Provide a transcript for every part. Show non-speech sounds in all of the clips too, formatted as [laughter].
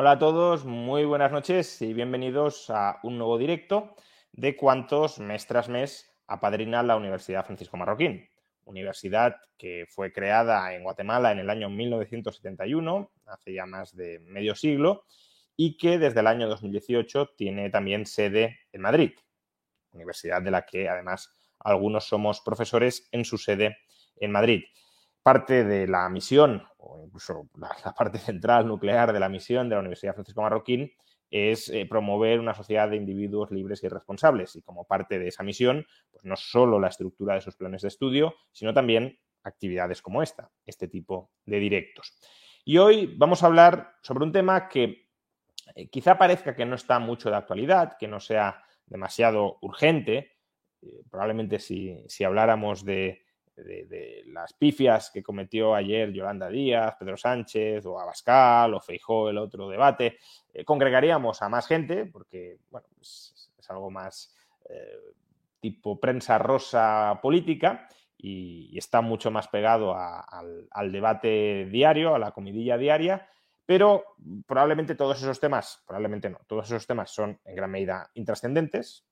Hola a todos, muy buenas noches y bienvenidos a un nuevo directo de cuántos mes tras mes apadrina la Universidad Francisco Marroquín. Universidad que fue creada en Guatemala en el año 1971, hace ya más de medio siglo, y que desde el año 2018 tiene también sede en Madrid, universidad de la que además algunos somos profesores en su sede en Madrid. Parte de la misión, o incluso la, parte [laughs] central nuclear de la misión de la Universidad Francisco Marroquín, es eh, promover una sociedad de individuos libres y responsables. Y como parte de esa misión, pues no solo la estructura de sus planes de estudio, sino también actividades como esta, este tipo de directos. Y hoy vamos a hablar sobre un tema que eh, quizá parezca que no está mucho de actualidad, que no sea demasiado urgente. Eh, probablemente si, si habláramos de, de, las pifias que cometió ayer Yolanda Díaz, Pedro Sánchez o Abascal o Feijó, el otro debate, eh, congregaríamos a más gente porque, bueno, es, algo más eh, tipo prensa rosa política y, está mucho más pegado al, al debate diario, a la comidilla diaria, pero probablemente todos esos temas, probablemente no, todos esos temas son en gran medida intrascendentes,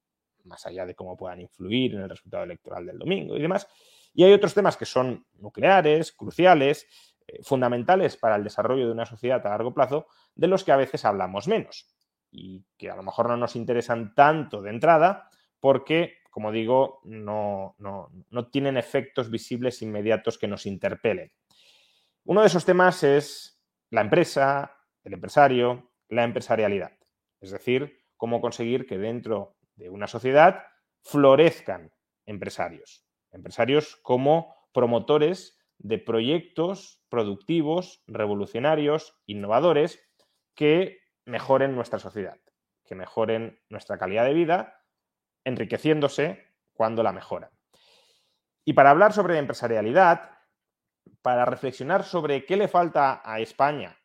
más allá de cómo puedan influir en el resultado electoral del domingo y demás. Y hay otros temas que son nucleares, cruciales, eh, fundamentales para el desarrollo de una sociedad a largo plazo, de los que a veces hablamos menos y que a lo mejor no nos interesan tanto de entrada porque, como digo, no, no, no tienen efectos visibles inmediatos que nos interpelen. Uno de esos temas es la empresa, el empresario, la empresarialidad. Es decir, cómo conseguir que dentro de una sociedad florezcan empresarios. Empresarios como promotores de proyectos productivos, revolucionarios, innovadores, que mejoren nuestra sociedad, que mejoren nuestra calidad de vida, enriqueciéndose cuando la mejoran. Y para hablar sobre empresarialidad, para reflexionar sobre qué le falta a España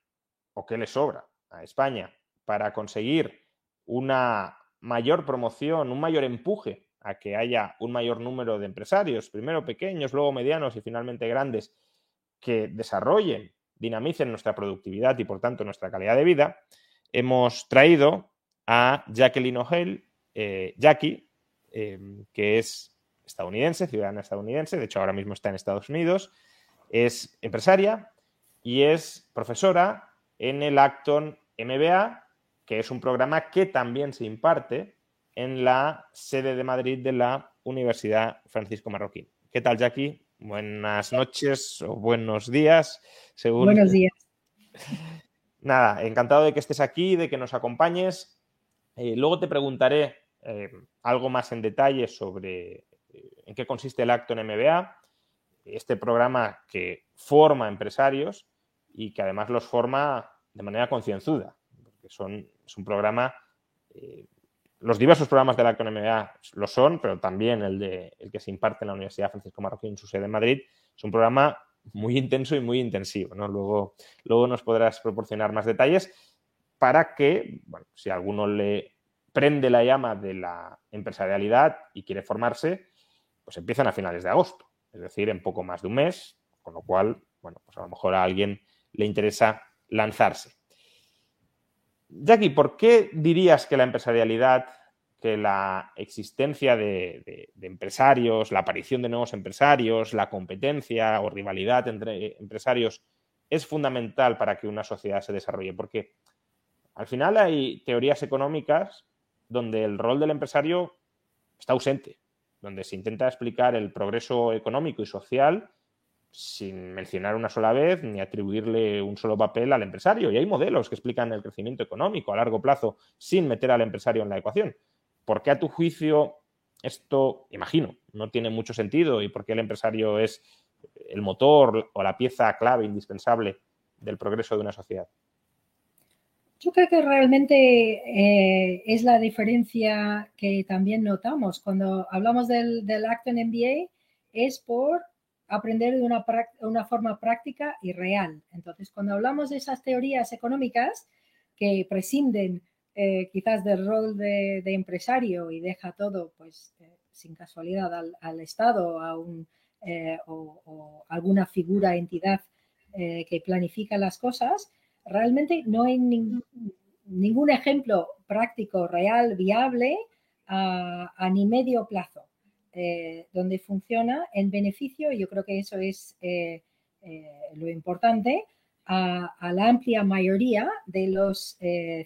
o qué le sobra a España para conseguir una mayor promoción, un mayor empuje a que haya un mayor número de empresarios, primero pequeños, luego medianos y finalmente grandes, que desarrollen, dinamicen nuestra productividad y por tanto nuestra calidad de vida, hemos traído a Jacqueline O'Hale, eh, Jackie, eh, que es estadounidense, ciudadana estadounidense, de hecho ahora mismo está en Estados Unidos, es empresaria y es profesora en el Acton MBA, que es un programa que también se imparte en la sede de Madrid de la Universidad Francisco Marroquín. ¿Qué tal, Jackie? Buenas noches o buenos días. Según... Buenos días. [laughs] Nada, encantado de que estés aquí, de que nos acompañes. Eh, luego te preguntaré eh, algo más en detalle sobre eh, en qué consiste el acto en MBA, este programa que forma empresarios y que además los forma de manera concienzuda, porque son, es un programa los diversos programas de la MBA lo son, pero también el, de, el que se imparte en la Universidad Francisco Marroquín en su sede en Madrid es un programa muy intenso y muy intensivo. ¿no? Luego, luego nos podrás proporcionar más detalles para que, bueno, si alguno le prende la llama de la empresarialidad y quiere formarse, pues empiezan a finales de agosto, es decir, en poco más de un mes, con lo cual, bueno, pues a lo mejor a alguien le interesa lanzarse. Jackie, ¿por qué dirías que la empresarialidad, que la existencia de, de, de, empresarios, la aparición de nuevos empresarios, la competencia o rivalidad entre empresarios es fundamental para que una sociedad se desarrolle? Porque al final hay teorías económicas donde el rol del empresario está ausente, donde se intenta explicar el progreso económico y social sin mencionar una sola vez ni atribuirle un solo papel al empresario. Y hay modelos que explican el crecimiento económico a largo plazo sin meter al empresario en la ecuación. ¿Por qué a tu juicio esto, imagino, no tiene mucho sentido y por qué el empresario es el motor o la pieza clave indispensable del progreso de una sociedad? Yo creo que realmente eh, es la diferencia que también notamos cuando hablamos del, del acto en MBA, es por aprender de una, una, forma práctica y real. Entonces, cuando hablamos de esas teorías económicas que prescinden eh, quizás del rol de, empresario y deja todo, pues, eh, sin casualidad al, Estado a un, o, o, alguna figura, entidad que planifica las cosas, realmente no hay ningún ejemplo práctico, real, viable a, ni medio plazo, eh, donde funciona en beneficio, y yo creo que eso es eh, eh, lo importante, a, la amplia mayoría de los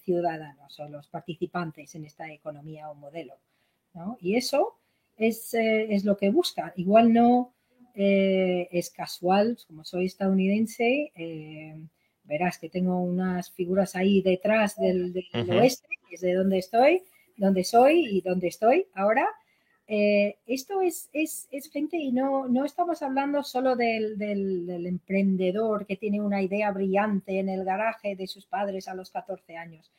ciudadanos o los participantes en esta economía o modelo. Y eso es, es, lo que busca. Igual no es casual, como soy estadounidense, verás que tengo unas figuras ahí detrás del, oeste, que es de donde estoy, donde soy y donde estoy ahora. Eh, esto es, es, es, gente y no, no estamos hablando solo del, del, emprendedor que tiene una idea brillante en el garaje de sus padres a los 14 años.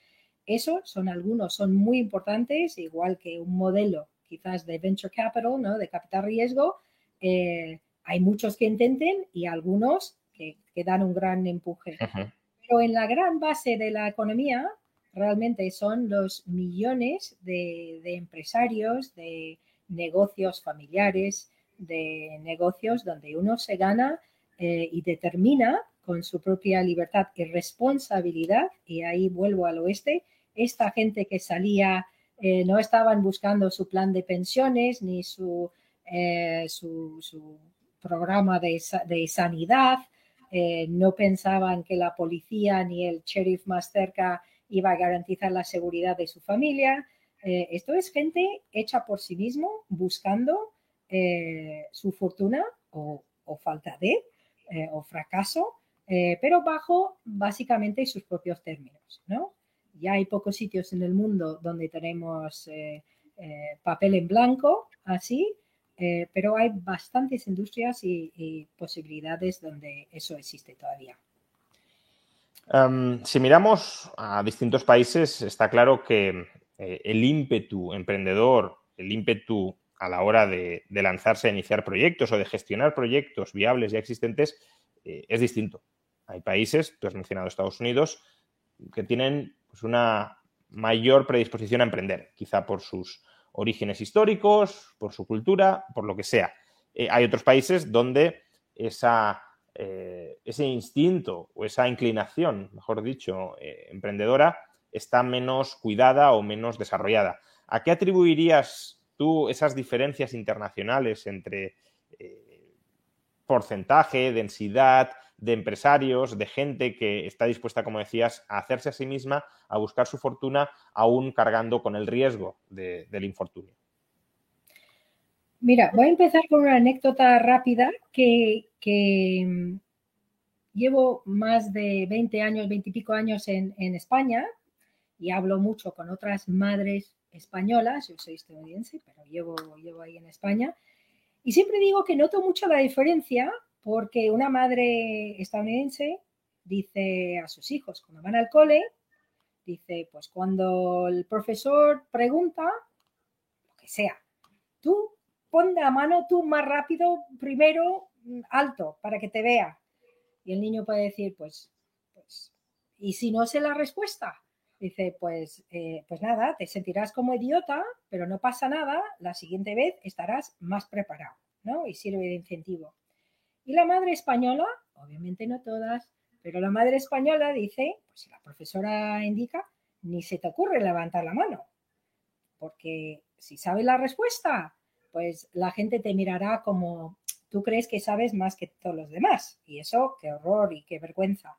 Eso son algunos, son muy importantes, igual que un modelo quizás de venture capital, ¿no? de capital riesgo. Eh, hay muchos que intenten y algunos que, dan un gran empuje. Pero en la gran base de la economía realmente son los millones de, empresarios, de negocios familiares, de negocios donde uno se gana eh, y determina con su propia libertad y responsabilidad, y ahí vuelvo al oeste, esta gente que salía, eh, no estaban buscando su plan de pensiones ni su, eh, su, programa de, de, sanidad, no pensaban que la policía ni el sheriff más cerca iba a garantizar la seguridad de su familia. Eh, esto es gente hecha por sí mismo, buscando eh, su fortuna o, falta de, o fracaso, pero bajo básicamente sus propios términos. ¿no? Ya hay pocos sitios en el mundo donde tenemos papel en blanco así, eh, pero hay bastantes industrias y, posibilidades donde eso existe todavía. Em, si miramos a distintos países, está claro que eh, el ímpetu emprendedor, el ímpetu a la hora de, lanzarse a iniciar proyectos o de gestionar proyectos viables ya existentes eh, es distinto. Hay países, tú has mencionado Estados Unidos, que tienen pues, una mayor predisposición a emprender, quizá por sus orígenes históricos, por su cultura, por lo que sea. Eh, hay otros países donde esa, ese instinto o esa inclinación, mejor dicho, emprendedora, está menos cuidada o menos desarrollada. ¿A qué atribuirías tú esas diferencias internacionales entre porcentaje, densidad, de empresarios, de gente que está dispuesta, como decías, a hacerse a sí misma, a buscar su fortuna, aún cargando con el riesgo del infortunio. Mira, voy a empezar con una anécdota rápida que, mm, llevo más de 20 años, 20 y pico años en, España y hablo mucho con otras madres españolas, yo soy estadounidense, pero llevo, llevo ahí en España, y siempre digo que noto mucho la diferencia porque una madre estadounidense dice a sus hijos cuando van al cole, dice, pues cuando el profesor pregunta, lo que sea, tú pon la mano tú más rápido, primero mm, alto, para que te vea. Y el niño puede decir, pues, pues, ¿y si no sé la respuesta? Dice, pues, eh, pues nada, te sentirás como idiota, pero no pasa nada, la siguiente vez estarás más preparado, ¿no? Y sirve de incentivo. Y la madre española, obviamente no todas, pero la madre española dice, pues si la profesora indica, ni se te ocurre levantar la mano, porque si sabes la respuesta, pues la gente te mirará como tú crees que sabes más que todos los demás. Y eso, qué horror y qué vergüenza.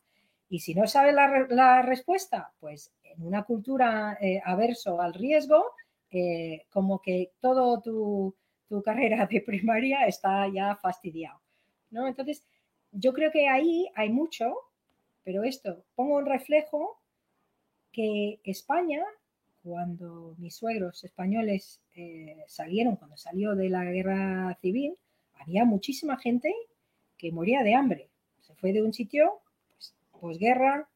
Y si no sabes la, respuesta, pues en una cultura eh, averso al riesgo, eh, como que todo tu, tu carrera de primaria está ya fastidiado. ¿no? Entonces, yo creo que ahí hay mucho, pero esto, pongo un reflejo que España, cuando mis suegros españoles eh, salieron, cuando salió de la guerra civil, había muchísima gente que moría de hambre. Se fue de un sitio posguerra,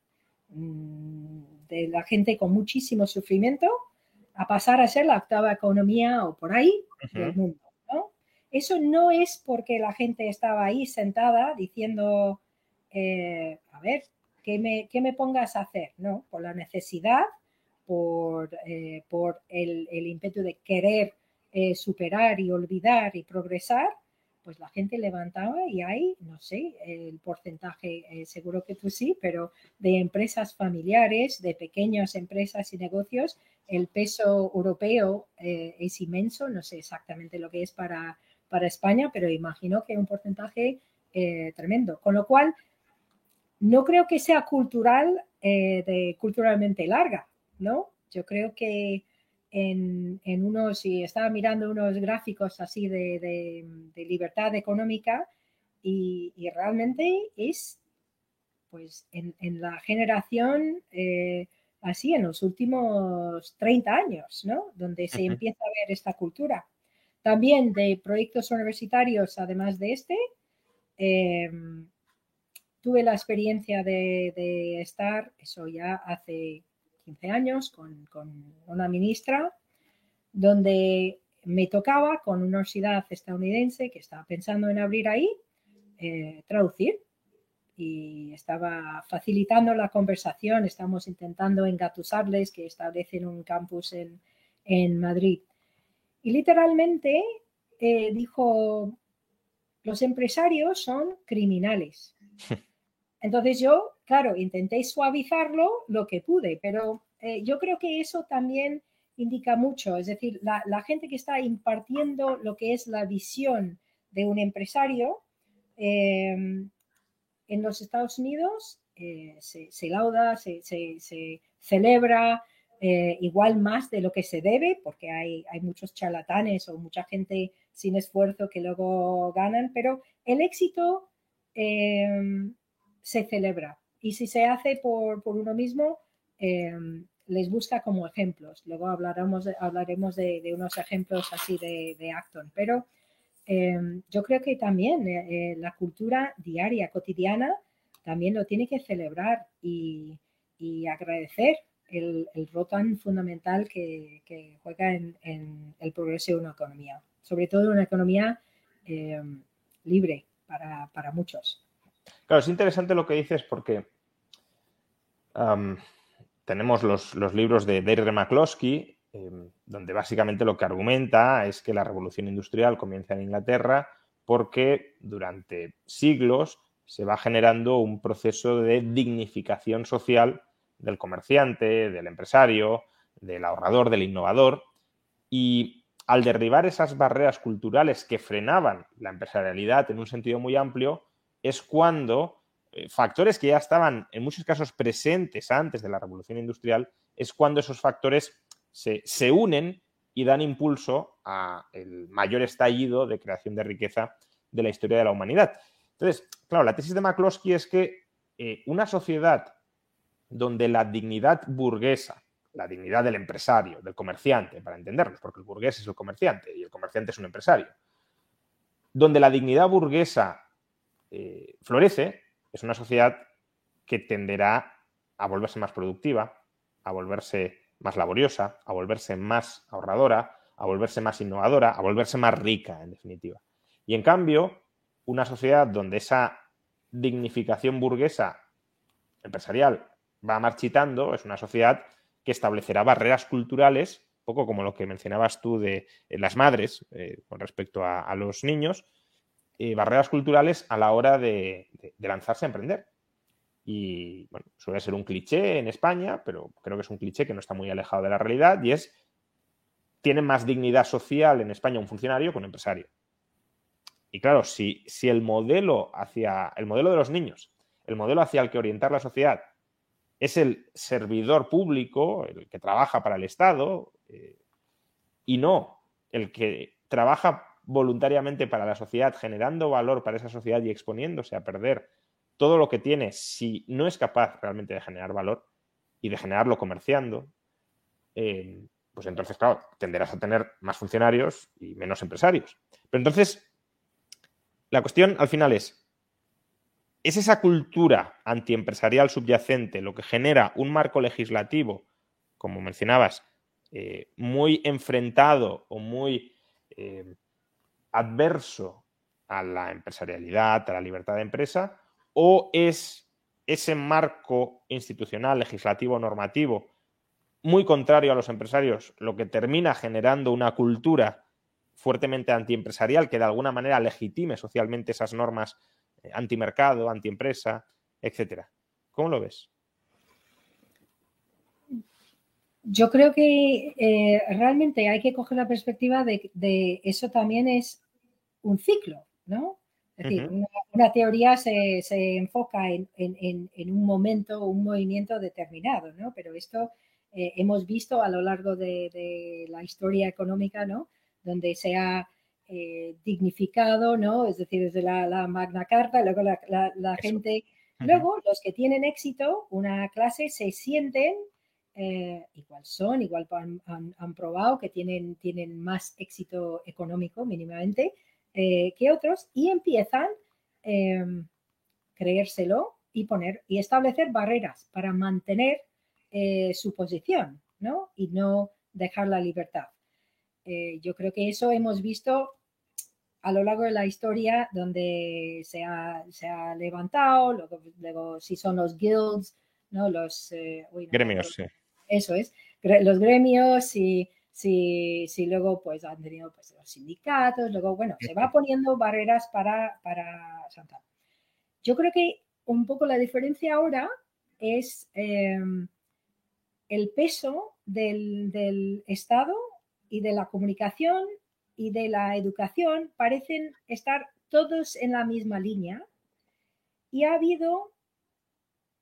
mm, de la gente con muchísimo sufrimiento, a pasar a ser la octava economía o por ahí del mundo. Eso no es porque la gente estaba ahí sentada diciendo, eh, a ver, ¿qué me, me, pongas a hacer? No, por la necesidad, por, eh, por el, el, ímpetu de querer eh, superar y olvidar y progresar, pues la gente levantaba y hay, no sé, el porcentaje, seguro que tú sí, pero de empresas familiares, de pequeñas empresas y negocios, el peso europeo es inmenso, no sé exactamente lo que es para para España, pero imagino que un porcentaje eh, tremendo. Con lo cual, no creo que sea cultural, eh, de, culturalmente larga, ¿no? Yo creo que en, unos, y estaba mirando unos gráficos así de, libertad económica y, realmente es, pues, en, la generación, eh, así, en los últimos 30 años, ¿no? Donde se empieza a ver esta cultura. También de proyectos universitarios, además de este, em, tuve la experiencia de, estar, eso ya hace 15 años, con, una ministra, donde me tocaba con una universidad estadounidense que estaba pensando en abrir ahí, eh, traducir. Y estaba facilitando la conversación, estamos intentando engatusarles que establecen un campus en, en Madrid. Y literalmente eh, dijo, los empresarios son criminales. [laughs] Entonces yo, claro, intenté suavizarlo lo que pude, pero eh, yo creo que eso también indica mucho, es decir, la, gente que está impartiendo lo que es la visión de un empresario em, en los Estados Unidos eh, se, lauda, se, se celebra, eh, igual más de lo que se debe, porque hay, hay muchos charlatanes o mucha gente sin esfuerzo que luego ganan, pero el éxito em, se celebra y si se hace por, por uno mismo, em, les busca como ejemplos. Luego hablaremos hablaremos de, unos ejemplos así de, de Acton, pero em, yo creo que también eh, eh, la cultura diaria, cotidiana, también lo tiene que celebrar y, y agradecer el, rol tan fundamental que, juega en, el progreso de una economía, sobre todo una economía eh, libre para, muchos. Claro, es interesante lo que dices porque tenemos los, libros de Deirdre McCloskey, em, donde básicamente lo que argumenta es que la revolución industrial comienza en Inglaterra porque durante siglos se va generando un proceso de dignificación social del comerciante, del empresario, del ahorrador, del innovador. Y al derribar esas barreras culturales que frenaban la empresarialidad en un sentido muy amplio, es cuando eh, factores que ya estaban en muchos casos presentes antes de la revolución industrial, es cuando esos factores se, se unen y dan impulso al mayor estallido de creación de riqueza de la historia de la humanidad. Entonces, claro, la tesis de McCloskey es que eh, una sociedad donde la dignidad burguesa, la dignidad del empresario, del comerciante, para entendernos, porque el burgués es el comerciante y el comerciante es un empresario, donde la dignidad burguesa eh, florece, es una sociedad que tenderá a volverse más productiva, a volverse más laboriosa, a volverse más ahorradora, a volverse más innovadora, a volverse más rica, en definitiva. Y en cambio, una sociedad donde esa dignificación burguesa empresarial va marchitando, es una sociedad que establecerá barreras culturales, poco como lo que mencionabas tú de eh, las madres eh, con respecto a, los niños, eh, barreras culturales a la hora de, lanzarse a emprender. Y bueno, suele ser un cliché en España, pero creo que es un cliché que no está muy alejado de la realidad y es, tiene más dignidad social en España un funcionario que un empresario. Y claro, si, si el modelo hacia el modelo de los niños, el modelo hacia el que orientar la sociedad es el servidor público, el que trabaja para el Estado, eh, y no el que trabaja voluntariamente para la sociedad, generando valor para esa sociedad y exponiéndose a perder todo lo que tiene si no es capaz realmente de generar valor y de generarlo comerciando, eh, pues entonces, claro, tenderás a tener más funcionarios y menos empresarios. Pero entonces, la cuestión al final es, es esa cultura antiempresarial subyacente lo que genera un marco legislativo, como mencionabas, eh, muy enfrentado o muy eh, adverso a la empresarialidad, a la libertad de empresa, o es ese marco institucional, legislativo, normativo, muy contrario a los empresarios, lo que termina generando una cultura fuertemente antiempresarial que de alguna manera legitime socialmente esas normas eh, antimercado, antiempresa, etcétera. ¿Cómo lo ves? Yo creo que eh, realmente hay que coger la perspectiva de, eso también es un ciclo, ¿no? Es decir, una, teoría se, enfoca en, un momento, un movimiento determinado, ¿no? Pero esto eh, hemos visto a lo largo de, la historia económica, ¿no? Donde se ha eh, dignificado, ¿no? Es decir, desde la, Magna Carta, luego la, gente, luego los que tienen éxito, una clase se sienten eh, igual son, igual han, probado que tienen, tienen más éxito económico mínimamente que otros y empiezan a creérselo y poner y establecer barreras para mantener eh, su posición, ¿no? Y no dejar la libertad. Eh, yo creo que eso hemos visto a lo largo de la historia donde se ha, levantado, luego, si son los guilds, ¿no? Los eh, gremios, sí. Eso es, los gremios y si, si luego pues han tenido pues, los sindicatos, luego, bueno, se va poniendo barreras para, para Yo creo que un poco la diferencia ahora es em, el peso del, Estado y de la comunicación y de la educación parecen estar todos en la misma línea y ha habido,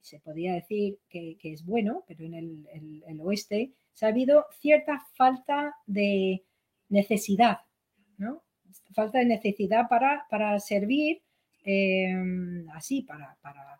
se podría decir que, es bueno, pero en el, oeste, se ha habido cierta falta de necesidad, ¿no? Falta de necesidad para, para servir eh, así, para, para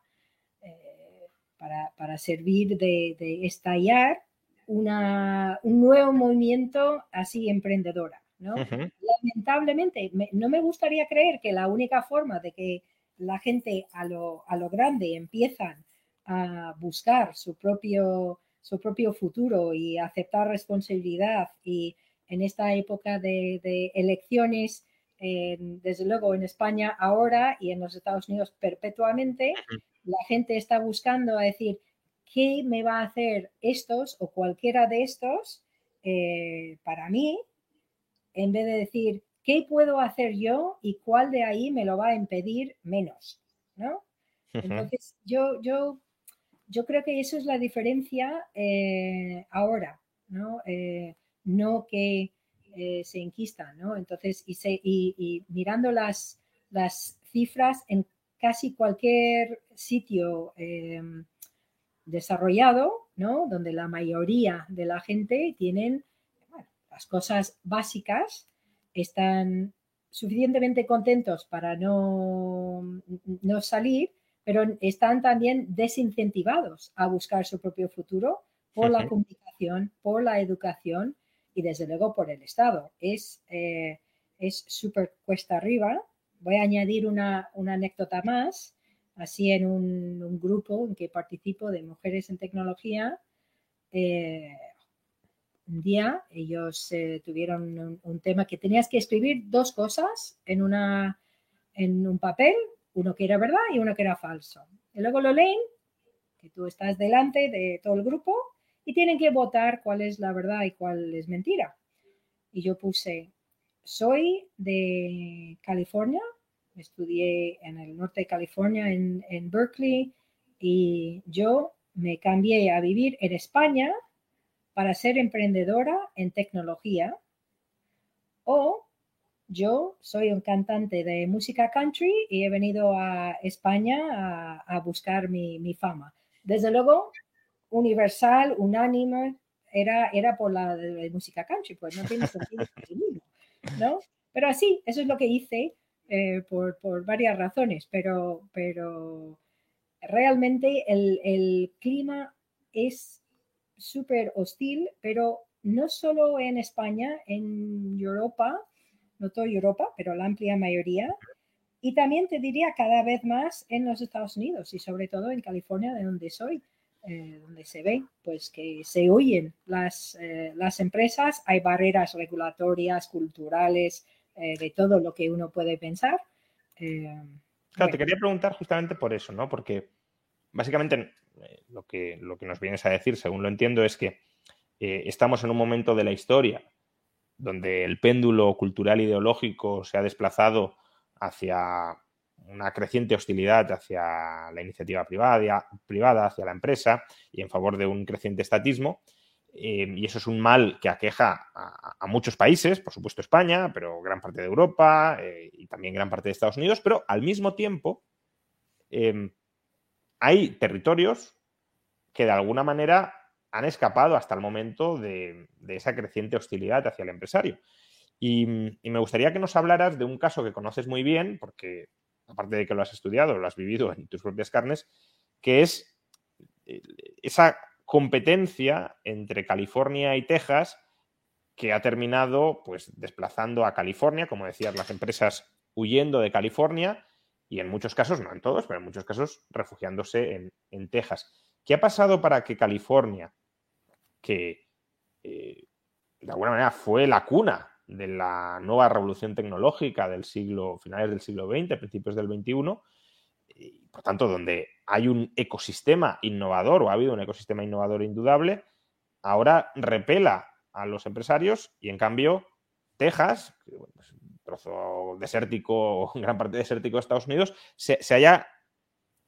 para, servir de, estallar una, un nuevo movimiento así emprendedora. ¿no? Lamentablemente, no me gustaría creer que la única forma de que la gente a lo, a lo grande empiezan a buscar su propio, su propio futuro y aceptar responsabilidad y en esta época de, elecciones, desde luego en España ahora y en los Estados Unidos perpetuamente, la gente está buscando a decir, ¿qué me va a hacer estos o cualquiera de estos eh, para mí? En vez de decir, ¿qué puedo hacer yo y cuál de ahí me lo va a impedir menos? ¿no? Entonces, yo, yo, yo creo que eso es la diferencia eh, ahora, ¿no? Eh, no que se inquistan, ¿no? Entonces, y, y mirando las, las cifras en casi cualquier sitio desarrollado, ¿no? Donde la mayoría de la gente tienen las cosas básicas, están suficientemente contentos para no, no salir, pero están también desincentivados a buscar su propio futuro por la comunicación, por la educación y desde luego por el Estado. Es eh, súper cuesta arriba voy a añadir una, anécdota más, así en un, grupo en que participo de mujeres en tecnología. Eh, un día ellos eh, tuvieron un, tema que tenías que escribir dos cosas en, una, en un papel, uno que era verdad y uno que era falso. Y luego lo leen, que tú estás delante de todo el grupo y tienen que votar cuál es la verdad y cuál es mentira. Y yo puse soy de California, estudié en el norte de California, en, Berkeley, y yo me cambié a vivir en España para ser emprendedora en tecnología. O yo soy un cantante de música country y he venido a España a, buscar mi, fama. Desde luego, universal, unánime, era, era por la de, música country, pues no tiene sentido [laughs] ¿no? Pero así, eso es lo que hice eh, por, varias razones, pero, pero realmente el, clima es súper hostil, pero no solo en España, en Europa, no toda Europa, pero la amplia mayoría, y también te diría cada vez más en los Estados Unidos y sobre todo en California, de donde soy, eh, donde se ve pues que se huyen las, eh, las empresas, hay barreras regulatorias, culturales, eh, de todo lo que uno puede pensar. claro, te quería preguntar justamente por eso, ¿no? Porque básicamente lo que, lo que nos vienes a decir, según lo entiendo, es que estamos en un momento de la historia donde el péndulo cultural ideológico se ha desplazado hacia una creciente hostilidad hacia la iniciativa privada, privada, hacia la empresa y en favor de un creciente estatismo. Eh, y eso es un mal que aqueja a, muchos países, por supuesto España, pero gran parte de Europa eh, y también gran parte de Estados Unidos, pero al mismo tiempo eh, hay territorios que de alguna manera han escapado hasta el momento de, esa creciente hostilidad hacia el empresario. Y, me gustaría que nos hablaras de un caso que conoces muy bien, porque aparte de que lo has estudiado, lo has vivido en tus propias carnes, que es eh, esa competencia entre California y Texas que ha terminado pues desplazando a California, como decías, las empresas huyendo de California y en muchos casos, no en todos, pero en muchos casos refugiándose en Texas. ¿Qué ha pasado para que California, que eh, de alguna manera fue la cuna de la nueva revolución tecnológica del siglo, finales del siglo XX, principios del XXI, y por tanto, donde hay un ecosistema innovador o ha habido un ecosistema innovador indudable, ahora repela a los empresarios y en cambio Texas, pues, un trozo desértico, [laughs] gran parte desértico de Estados Unidos, se, haya,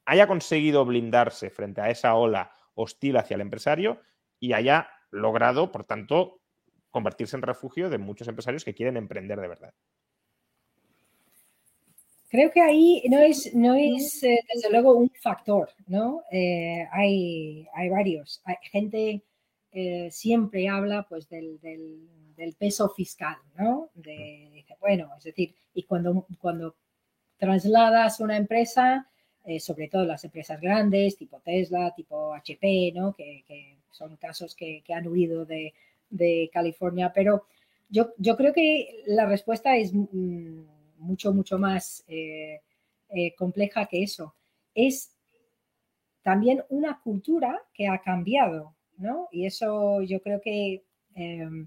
haya conseguido blindarse frente a esa ola hostil hacia el empresario y haya logrado, por tanto, convertirse en refugio de muchos empresarios que quieren emprender de verdad. Creo que ahí no es, no es eh, desde luego un factor, ¿no? Eh, hay, hay, varios. Hay gente eh, siempre habla pues del, del, peso fiscal, ¿no? De, bueno, es decir, y cuando, cuando trasladas una empresa, sobre todo las empresas grandes, tipo Tesla, tipo HP, ¿no? Que, que son casos que, han huido de, California, pero yo, yo, creo que la respuesta es mm, mucho, mucho más eh, eh, compleja que eso. Es también una cultura que ha cambiado, ¿no? Y eso yo creo que em,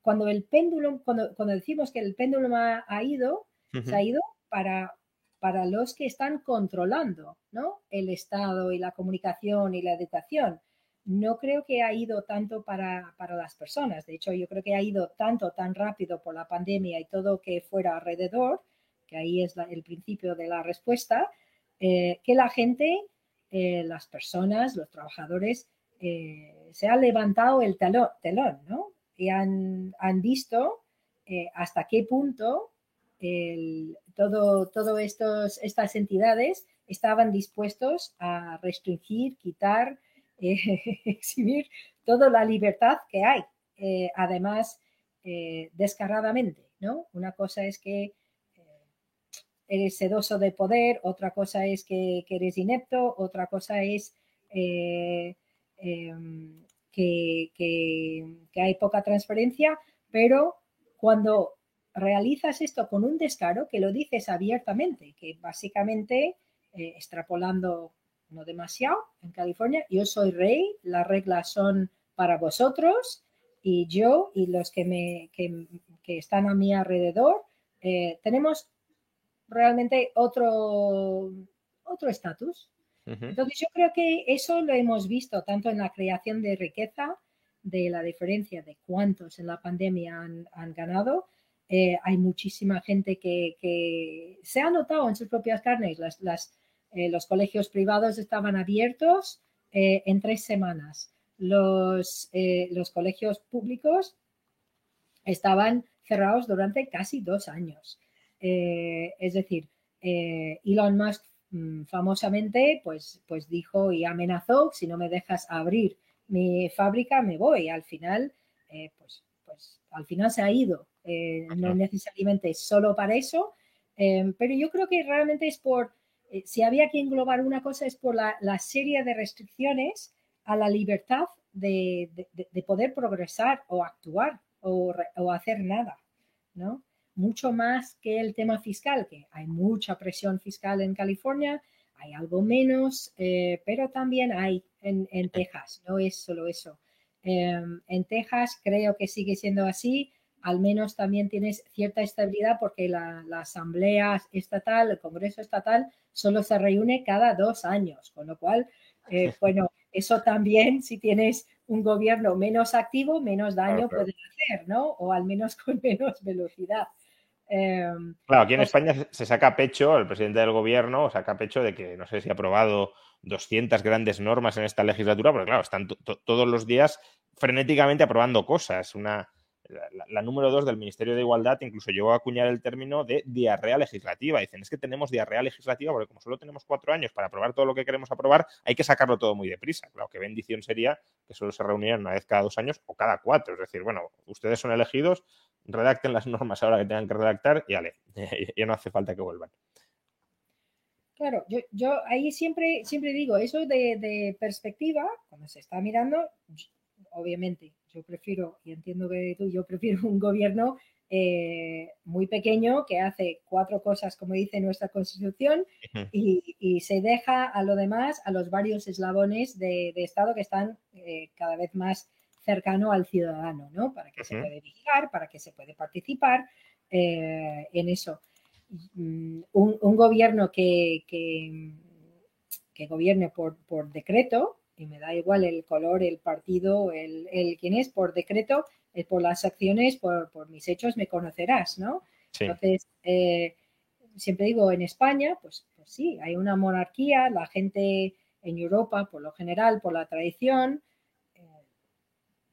cuando el péndulo, cuando, decimos que el péndulo ha, ido, se ha ido para, para los que están controlando, ¿no? El Estado y la comunicación y la educación no creo que ha ido tanto para, las personas. De hecho, yo creo que ha ido tanto, tan rápido por la pandemia y todo que fuera alrededor, que ahí es el principio de la respuesta, eh, que la gente, eh, las personas, los trabajadores, eh, se ha levantado el telón, ¿no? Y han, visto hasta qué punto todo, todo estos, estas entidades estaban dispuestos a restringir, quitar, [laughs] exhibir toda la libertad que hay, eh, además eh, descaradamente, ¿no? Una cosa es que eh, eres sedoso de poder, otra cosa es que, eres inepto, otra cosa es em, que, hay poca transparencia, pero cuando realizas esto con un descaro, que lo dices abiertamente, que básicamente, extrapolando no demasiado en California. Yo soy rey, las reglas son para vosotros y yo y los que, me, que, están a mi alrededor eh, tenemos realmente otro otro estatus. Entonces yo creo que eso lo hemos visto tanto en la creación de riqueza, de la diferencia de cuántos en la pandemia han, ganado. Eh, hay muchísima gente que, que, se ha notado en sus propias carnes las, las eh, los colegios privados estaban abiertos eh, en tres semanas. Los, eh, los colegios públicos estaban cerrados durante casi dos años. es decir, Elon Musk mm, famosamente pues, pues dijo y amenazó, si no me dejas abrir mi fábrica, me voy. Al final, pues, pues al final se ha ido. no necesariamente solo para eso, pero yo creo que realmente es por eh, si había que englobar una cosa es por la, serie de restricciones a la libertad de, poder progresar o actuar o, hacer nada, ¿no? mucho más que el tema fiscal, que hay mucha presión fiscal en California, hay algo menos, eh, pero también hay en, Texas, no es solo eso. Em, en Texas creo que sigue siendo así, al menos también tienes cierta estabilidad porque la, Asamblea Estatal, el Congreso Estatal, solo se reúne cada dos años, con lo cual, eh, [laughs] bueno, eso también, si tienes un gobierno menos activo, menos daño puede hacer, ¿no? O al menos con [laughs] menos velocidad. Em, claro, aquí en pues España se saca pecho, el presidente del gobierno saca pecho de que no sé si ha aprobado 200 grandes normas en esta legislatura, porque claro, están todos los días frenéticamente aprobando cosas. Una, la, número dos del Ministerio de Igualdad incluso llegó a acuñar el término de diarrea legislativa. Dicen, es que tenemos diarrea legislativa porque como solo tenemos cuatro años para aprobar todo lo que queremos aprobar, hay que sacarlo todo muy deprisa. Claro, qué bendición sería que solo se reunieran una vez cada dos años o cada cuatro. Es decir, bueno, ustedes son elegidos, redacten las normas ahora que tengan que redactar y ale, [laughs] ya no hace falta que vuelvan. Claro, yo, yo ahí siempre, siempre digo, eso de, perspectiva, cuando se está mirando, obviamente, yo prefiero, y entiendo que tú, yo prefiero [laughs] un gobierno eh, muy pequeño que hace cuatro cosas, como dice nuestra constitución, y, se deja a lo demás, a los varios eslabones de, Estado que están eh, cada vez más cercano al ciudadano, ¿no? Para que se puede vigilar, para que se puede participar eh, en eso. Mm, un, gobierno que, que, gobierne por, por, decreto, y me da igual el color, el partido, el, el quién es, por decreto, es por las acciones, por, por, mis hechos me conocerás, ¿no? Entonces, eh, siempre digo, en España, pues, pues sí, hay una monarquía, la gente en Europa, por lo general, por la tradición,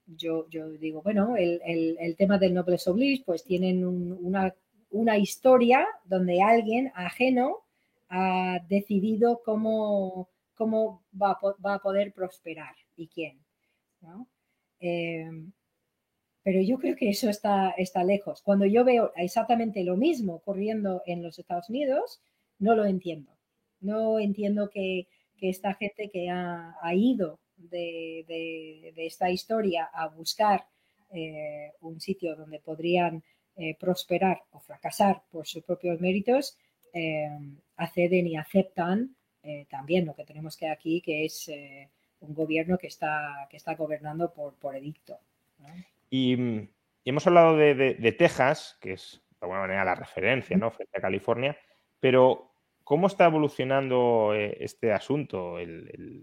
yo, yo digo, bueno, el, el, tema del nobles oblige, pues tienen una, una, historia donde alguien ajeno ha decidido cómo, cómo va, a poder prosperar y quién. Em, pero yo creo que eso está, está lejos. Cuando yo veo exactamente lo mismo ocurriendo en los Estados Unidos, no lo entiendo. No entiendo que, que esta gente que ha, ido de, esta historia a buscar eh, un sitio donde podrían eh, prosperar o fracasar por sus propios méritos, eh, acceden y aceptan también lo que tenemos que aquí, que es un gobierno que está, que está gobernando por, por edicto. Y, hemos hablado de, Texas, que es de alguna manera la referencia ¿no? frente a California, pero ¿cómo está evolucionando este asunto,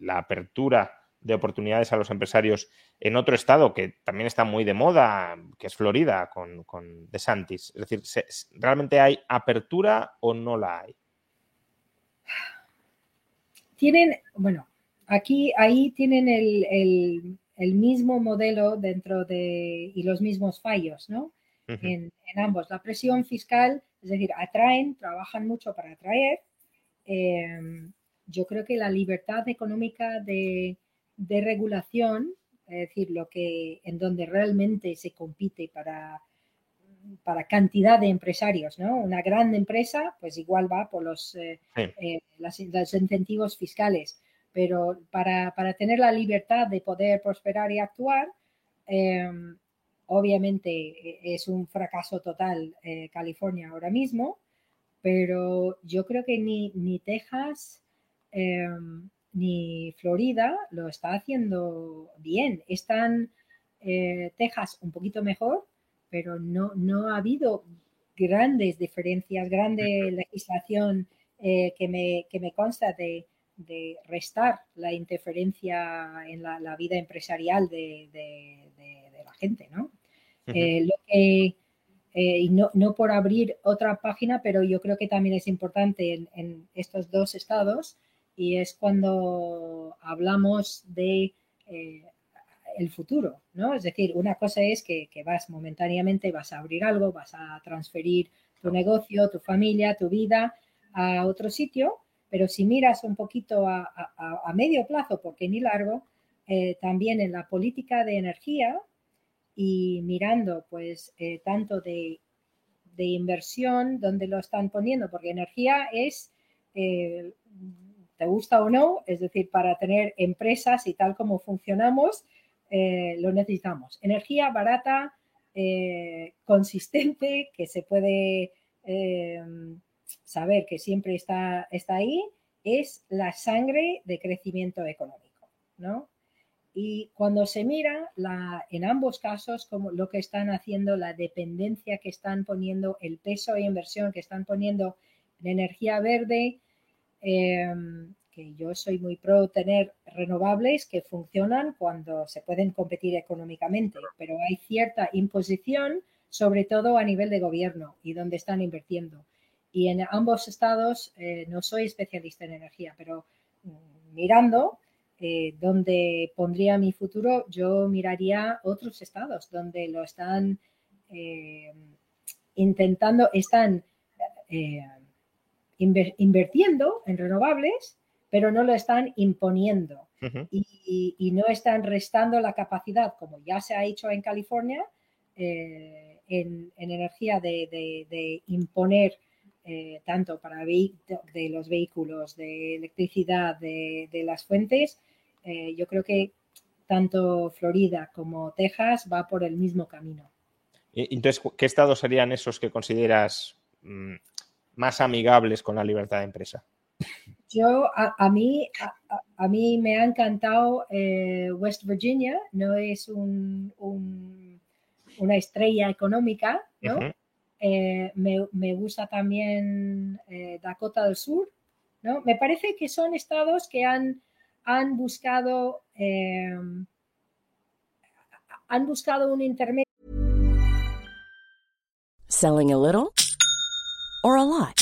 la apertura de oportunidades a los empresarios en otro estado que también está muy de moda, que es Florida, con, con DeSantis. Es decir, ¿realmente hay apertura o no la hay? Tienen, bueno, aquí, ahí tienen el, mismo modelo dentro de, y los mismos fallos, ¿no? en, ambos. La presión fiscal, es decir, atraen, trabajan mucho para atraer. Em, yo creo que la libertad económica de, de regulación, es decir, lo que en donde realmente se compite para, para cantidad de empresarios, ¿no? Una gran empresa, pues igual va por los, eh, eh, los incentivos fiscales, pero para, tener la libertad de poder prosperar y actuar, em, obviamente eh, es un fracaso total California ahora mismo, pero yo creo que ni, ni Texas em, ni Florida lo está haciendo bien. Están eh, Texas un poquito mejor, pero no, no ha habido grandes diferencias, grande legislación eh, que, me, que me consta de, restar la interferencia en la, vida empresarial de, la gente, ¿no? Eh, lo que, y no, no, por abrir otra página, pero yo creo que también es importante en, en estos dos estados y es cuando hablamos de eh, el futuro, ¿no? Es decir, una cosa es que, vas momentáneamente, vas a abrir algo, vas a transferir tu negocio, tu familia, tu vida a otro sitio, pero si miras un poquito a, medio plazo, porque ni largo, eh, también en la política de energía y mirando pues eh, tanto de, de, inversión, donde lo están poniendo, porque energía es te gusta o no, es decir, para tener empresas y tal como funcionamos, eh, lo necesitamos. Energía barata, eh, consistente, que se puede eh, saber que siempre está, está ahí, es la sangre de crecimiento económico, ¿no? Y cuando se mira la, en ambos casos, como lo que están haciendo, la dependencia que están poniendo, el peso de inversión que están poniendo en energía verde, em, que yo soy muy pro tener renovables que funcionan cuando se pueden competir económicamente, pero hay cierta imposición, sobre todo a nivel de gobierno y donde están invirtiendo. Y en ambos estados, eh, no soy especialista en energía, pero mm, mirando eh, donde pondría mi futuro, yo miraría otros estados donde lo están eh, intentando, están invirtiendo en renovables, pero no lo están imponiendo y, no están restando la capacidad, como ya se ha hecho en California, en, energía de imponer eh, tanto para de los vehículos, de electricidad, de, las fuentes, eh, yo creo que tanto Florida como Texas va por el mismo camino. Entonces, ¿qué estados serían esos que consideras mm, más amigables con la libertad de empresa? Yo, a, mí, a, mí me ha encantado eh, West Virginia, no es un, una estrella económica, ¿no? Eh, me, gusta también eh, Dakota del Sur, ¿no? Me parece que son estados que han, han buscado eh, han buscado un intermedio. Selling a little or a lot.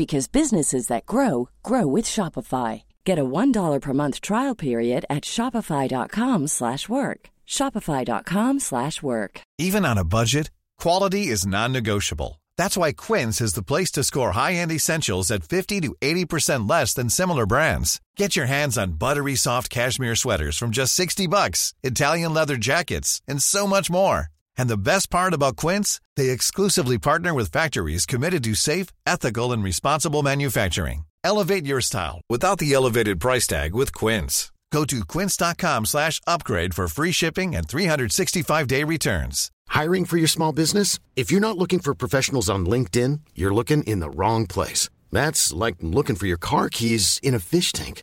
because businesses that grow grow with Shopify. Get a $1 per month trial period at shopify.com/work. shopify.com/work. Even on a budget, quality is non-negotiable. That's why Quince is the place to score high-end essentials at 50 to 80% less than similar brands. Get your hands on buttery soft cashmere sweaters from just 60 bucks, Italian leather jackets, and so much more. And the best part about Quince, they exclusively partner with factories committed to safe, ethical and responsible manufacturing. Elevate your style without the elevated price tag with Quince. Go to quince.com/upgrade for free shipping and 365-day returns. Hiring for your small business? If you're not looking for professionals on LinkedIn, you're looking in the wrong place. That's like looking for your car keys in a fish tank.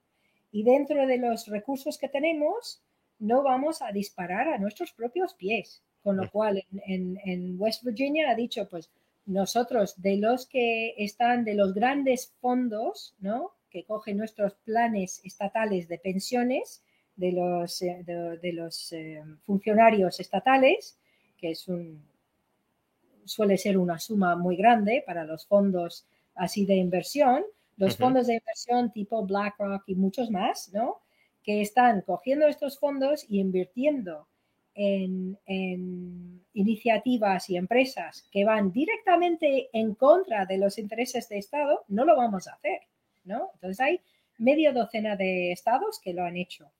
Y dentro de los recursos que tenemos no vamos a disparar a nuestros propios pies. Con lo cual, en, West Virginia ha dicho, pues nosotros de los que están, de los grandes fondos, ¿no? Que cogen nuestros planes estatales de pensiones, de los, eh, de, los eh, funcionarios estatales, que es un, suele ser una suma muy grande para los fondos así de inversión, los fondos de inversión tipo BlackRock y muchos más, ¿no? Que están cogiendo estos fondos y invirtiendo en, iniciativas y empresas que van directamente en contra de los intereses de Estado, no lo vamos a hacer, ¿no? Entonces hay media docena de estados que lo han hecho,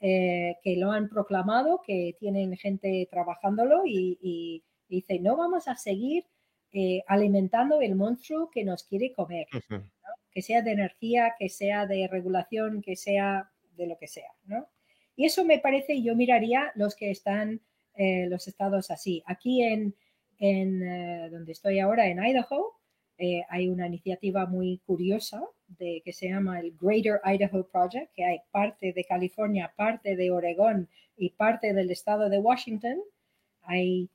eh, que lo han proclamado, que tienen gente trabajándolo y, y, dicen, no vamos a seguir eh, alimentando el monstruo que nos quiere comer que sea de energía, que sea de regulación, que sea de lo que sea, ¿no? Y eso me parece, yo miraría los que están, eh, los estados así. Aquí en, en eh, donde estoy ahora, en Idaho, eh, hay una iniciativa muy curiosa de, que se llama el Greater Idaho Project, que hay parte de California, parte de Oregón y parte del estado de Washington. Hay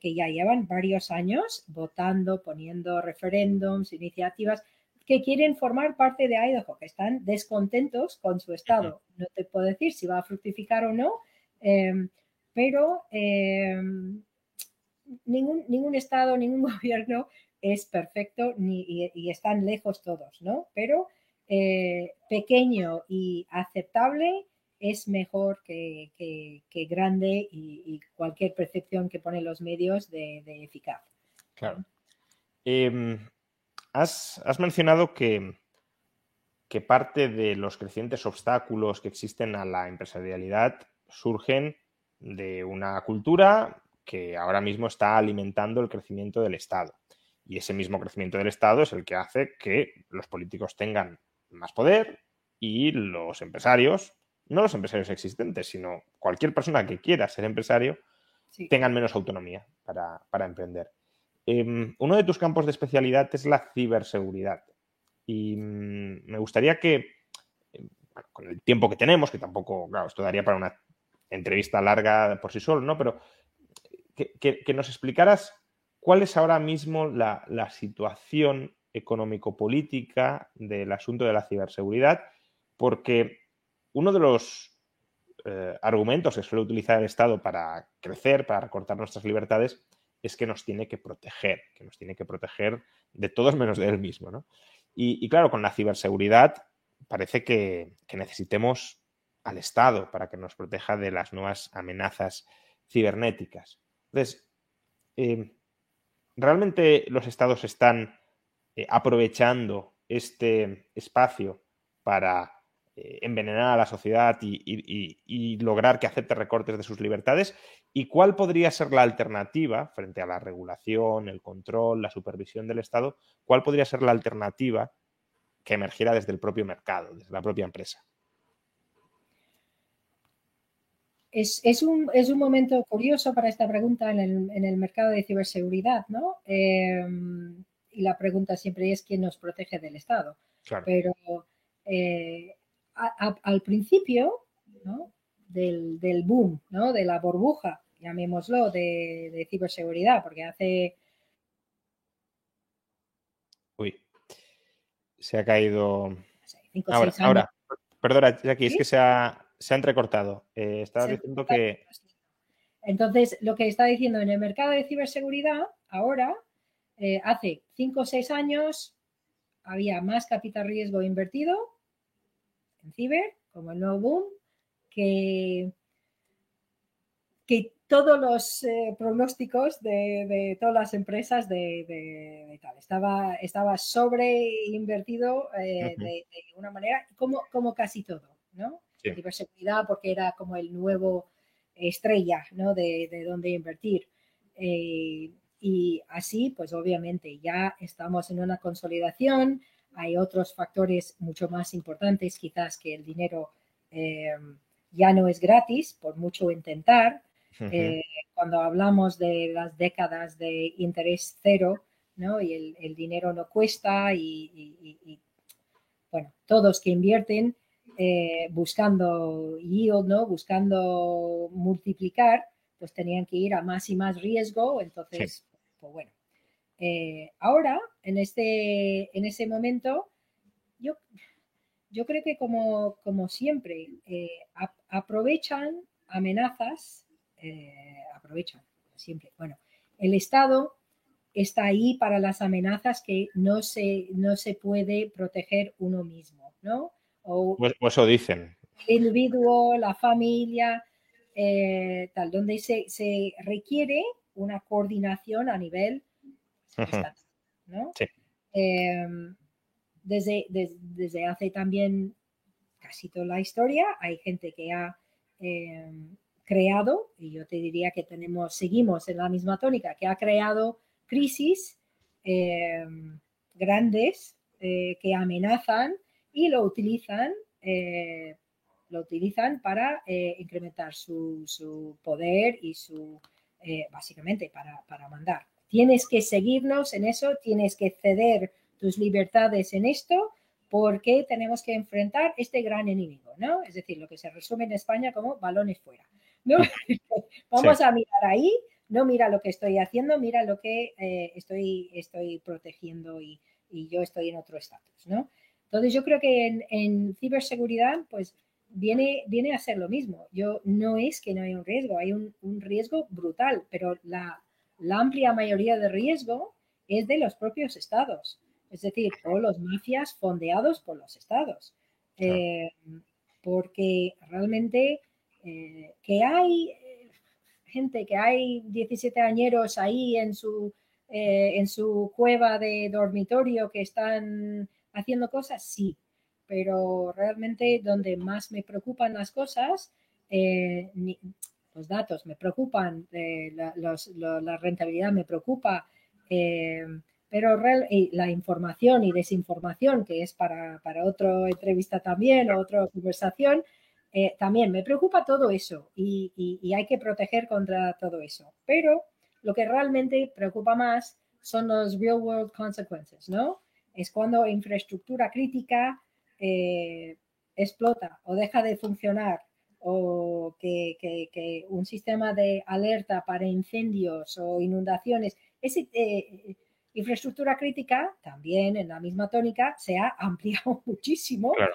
que ya llevan varios años votando, poniendo referéndums, iniciativas que quieren formar parte de Idaho, que están descontentos con su estado. No te puedo decir si va a fructificar o no, em, pero em, ningún, ningún estado, ningún [laughs] gobierno es perfecto ni, y, están lejos todos, ¿no? Pero eh, pequeño y aceptable es mejor que, grande y, cualquier percepción que ponen los medios de, eficaz. Claro. Em, has, mencionado que, que parte de los crecientes obstáculos que existen a la empresarialidad surgen de una cultura que ahora mismo está alimentando el crecimiento del Estado. Y ese mismo crecimiento del Estado es el que hace que los políticos tengan más poder y los empresarios, no los empresarios existentes, sino cualquier persona que quiera ser empresario, tengan menos autonomía para, emprender. Em, uno de tus campos de especialidad es la ciberseguridad. Y mm, me gustaría que, em, con el tiempo que tenemos, que tampoco, claro, esto daría para una entrevista larga por sí solo, ¿no? Pero que, nos explicaras cuál es ahora mismo la, situación económico-política del asunto de la ciberseguridad, porque uno de los eh, argumentos que suele utilizar el Estado para crecer, para recortar nuestras libertades, es que nos tiene que proteger, que nos tiene que proteger de todos menos de él mismo. ¿no? Y, claro, con la ciberseguridad parece que, que, necesitemos al Estado para que nos proteja de las nuevas amenazas cibernéticas. Entonces, em, ¿realmente los estados están eh, aprovechando este espacio para eh, envenenar a la sociedad y, lograr que acepte recortes de sus libertades? ¿Y cuál podría ser la alternativa frente a la regulación, el control, la supervisión del Estado? ¿Cuál podría ser la alternativa que emergiera desde el propio mercado, desde la propia empresa? Es, un, momento curioso para esta pregunta en el, mercado de ciberseguridad, ¿no? Em, y la pregunta siempre es quién nos protege del Estado. Pero eh, al principio del, boom, ¿no? de la burbuja, llamémoslo, de, ciberseguridad, porque hace... Uy, se ha caído... ahora, ahora, perdona, Jackie, es que se ha, se ha entrecortado. Eh, estaba diciendo que... Entonces, lo que está diciendo en el mercado de ciberseguridad, ahora, eh, hace 5 o 6 años, había más capital riesgo invertido en ciber, como el nuevo boom, que, que todos los eh, pronósticos de, todas las empresas de, tal. Estaba, estaba sobreinvertido de, de, una manera, como, como casi todo, ¿no? ciberseguridad porque era como el nuevo estrella, ¿no? De, de dónde invertir. Eh, y así, pues obviamente ya estamos en una consolidación, hay otros factores mucho más importantes quizás que el dinero eh, ya no es gratis, por mucho intentar. Eh, cuando hablamos de las décadas de interés cero, ¿no? Y el, dinero no cuesta y, bueno, todos que invierten eh, buscando yield, ¿no? Buscando multiplicar, pues tenían que ir a más y más riesgo. Entonces, pues bueno. Eh, ahora, en este, en ese momento, yo, yo creo que como, como siempre, eh, aprovechan amenazas, aprovechan siempre. Bueno, el Estado está ahí para las amenazas que no se, no se puede proteger uno mismo, ¿no? O pues, pues eso dicen. El individuo, la familia, eh, tal, donde se, requiere una coordinación a nivel ¿no? Em, desde, desde, hace también casi toda la historia hay gente que ha em, creado, y yo te diría que tenemos, seguimos en la misma tónica, que ha creado crisis em, grandes eh, que amenazan y lo utilizan, eh, lo utilizan para eh, incrementar su, poder y su, eh, básicamente, para, para mandar. Tienes que seguirnos en eso, tienes que ceder tus libertades en esto porque tenemos que enfrentar este gran enemigo, ¿no? Es decir, lo que se resume en España como balones fuera, ¿no? [laughs] Vamos a mirar ahí no mira lo que estoy haciendo, mira lo que eh, estoy, estoy protegiendo y, y, yo estoy en otro estatus, ¿no? Entonces yo creo que en, en, ciberseguridad, pues viene, viene a ser lo mismo. Yo no es que no hay un riesgo, hay un, un riesgo brutal, pero la, la, amplia mayoría de riesgo es de los propios estados, es decir, o los mafias fondeados por los estados. Eh, porque realmente eh, que hay eh, gente, que hay 17 añeros ahí en su, eh, en su cueva de dormitorio que están haciendo cosas, sí, pero realmente donde más me preocupan las cosas, ni, los datos me preocupan, la, los, lo, la, rentabilidad me preocupa, pero real, la información y desinformación, que es para, para otra entrevista también, o otra conversación, eh, también me preocupa todo eso y, hay que proteger contra todo eso. Pero lo que realmente preocupa más son los real world consequences, ¿no? Es cuando infraestructura crítica eh, explota o deja de funcionar o que, que, que, un sistema de alerta para incendios o inundaciones, ese, eh, infraestructura crítica también en la misma tónica se ha [laughs] ampliado muchísimo claro.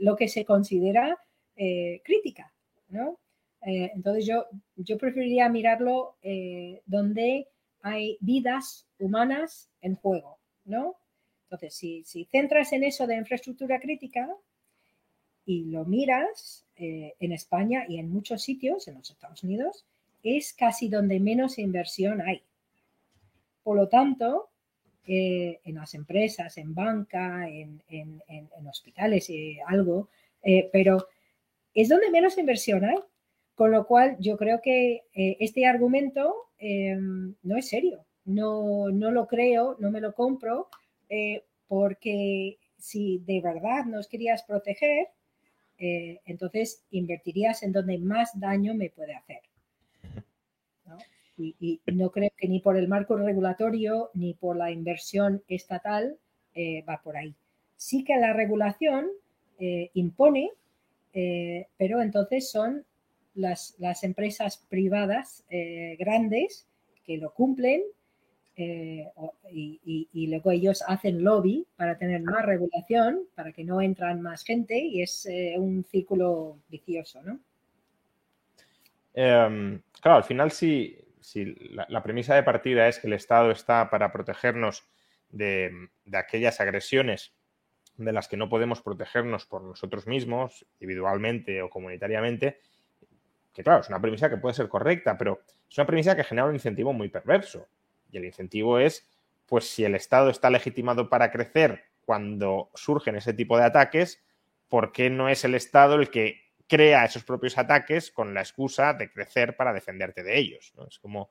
lo que se considera eh, crítica, ¿no? Eh, entonces yo, yo preferiría mirarlo donde hay vidas humanas en juego, ¿no? Entonces, si, si centras en eso de infraestructura crítica y lo miras eh, en España y en muchos sitios, en los Estados Unidos, es casi donde menos inversión hay. Por lo tanto, eh, en las empresas, en banca, en, en, hospitales, eh, algo, eh, pero es donde menos inversión hay. Con lo cual, yo creo que este argumento no es serio. No, no lo creo, no me lo compro, porque si de verdad nos querías proteger, entonces invertirías en donde más daño me puede hacer. Y, y, no creo que ni por el marco regulatorio ni por la inversión estatal eh, va por ahí. Sí que la regulación eh, impone, eh, pero entonces son las, empresas privadas eh, grandes que lo cumplen y, y, y, luego ellos hacen lobby para tener más regulación, para que no entran más gente y es un círculo vicioso, ¿no? Um, claro, al final sí, si la, la, premisa de partida es que el Estado está para protegernos de, de, aquellas agresiones de las que no podemos protegernos por nosotros mismos, individualmente o comunitariamente, que claro, es una premisa que puede ser correcta, pero es una premisa que genera un incentivo muy perverso. Y el incentivo es, pues si el Estado está legitimado para crecer cuando surgen ese tipo de ataques, ¿por qué no es el Estado el que crea esos propios ataques con la excusa de crecer para defenderte de ellos. Es como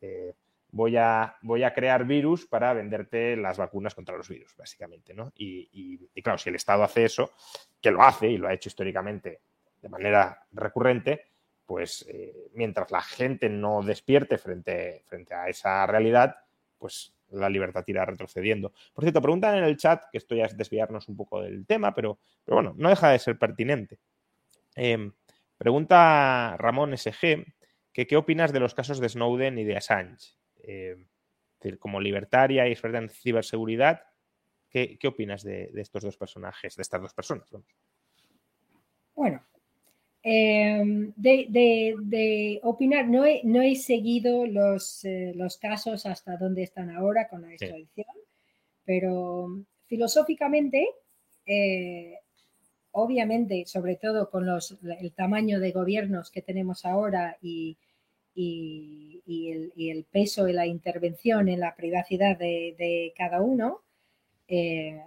eh, voy, a, voy a crear virus para venderte las vacunas contra los virus, básicamente. ¿no? Y, claro, si el Estado hace eso, que lo hace y lo ha hecho históricamente de manera recurrente, pues eh, mientras la gente no despierte frente, frente a esa realidad, pues la libertad irá retrocediendo. Por cierto, preguntan en el chat, que esto ya es desviarnos un poco del tema, pero, pero bueno, no deja de ser pertinente. Eh, pregunta Ramón SG que qué opinas de los casos de Snowden y de Assange. Eh, es decir, como libertaria y experta en ciberseguridad, ¿qué, qué opinas de, de, estos dos personajes, de estas dos personas? Bueno, eh, de, de, de, opinar, no he, no he seguido los, eh, los, casos hasta donde están ahora con la extradición, sí. pero filosóficamente eh, obviamente, sobre todo con los, el tamaño de gobiernos que tenemos ahora y, y, y, el, y, el, peso y la intervención en la privacidad de, de cada uno, eh,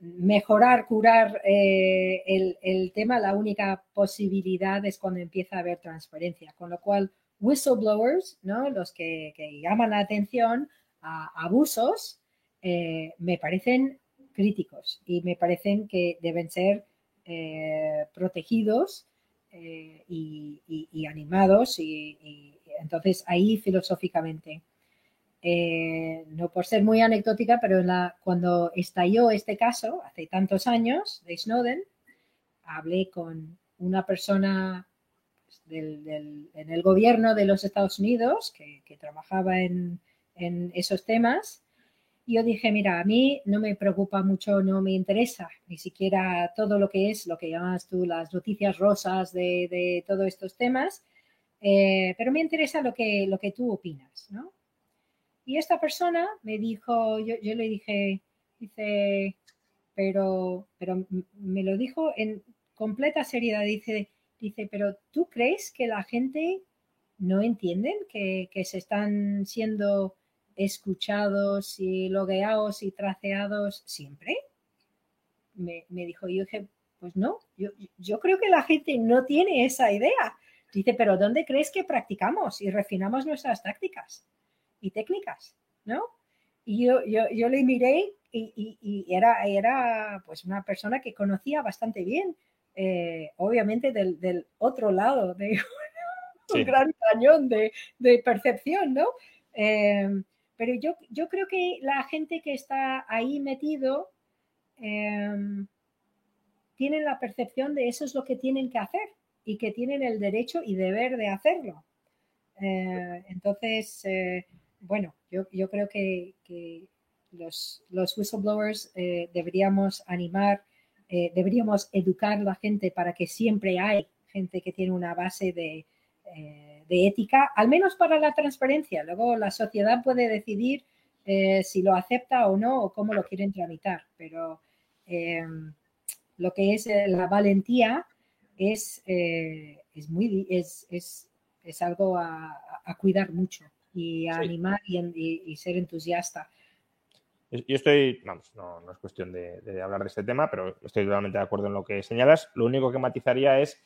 mejorar, curar eh, el, el, tema, la única posibilidad es cuando empieza a haber transparencia. Con lo cual, whistleblowers, ¿no? los que, que llaman la atención a abusos, eh, me parecen críticos y me parecen que deben ser eh, protegidos y, animados y, y, entonces ahí filosóficamente. Eh, no por ser muy anecdótica, pero cuando estalló este caso, hace tantos años, de Snowden, hablé con una persona en el gobierno de los Estados Unidos, que, trabajaba en, esos temas. Y yo dije, mira, a mí no me preocupa mucho, no me interesa ni siquiera todo lo que es, lo que llamas tú, las noticias rosas de, todos estos temas, eh, pero me interesa lo que, lo que tú opinas, ¿no? Y esta persona me dijo, yo, le dije, dice, pero, pero me lo dijo en completa seriedad, dice, dice, pero ¿tú crees que la gente no entienden que, se están siendo escuchados y logueados y traceados siempre? Me, dijo, yo dije, pues no, yo, yo creo que la gente no tiene esa idea. Dice, pero ¿dónde crees que practicamos y refinamos nuestras tácticas y técnicas? ¿No? Y yo, yo, yo le miré y, era, era pues una persona que conocía bastante bien, eh, obviamente del, otro lado de [laughs] un gran cañón de, percepción, ¿no? Em, pero yo, yo creo que la gente que está ahí metido eh, tienen la percepción de eso es lo que tienen que hacer y que tienen el derecho y deber de hacerlo. Eh, entonces, eh, bueno, yo, creo que, los, whistleblowers eh, deberíamos animar, eh, deberíamos educar a la gente para que siempre hay gente que tiene una base de, eh, ética, al menos para la transparencia. Luego la sociedad puede decidir si lo acepta o no o cómo lo quieren tramitar, pero lo que es la valentía es, es, muy, es, es, es algo a, cuidar mucho y a animar y, y ser entusiasta. Yo estoy, vamos, no, no es cuestión de, hablar de este tema, pero estoy totalmente de acuerdo en lo que señalas. Lo único que matizaría es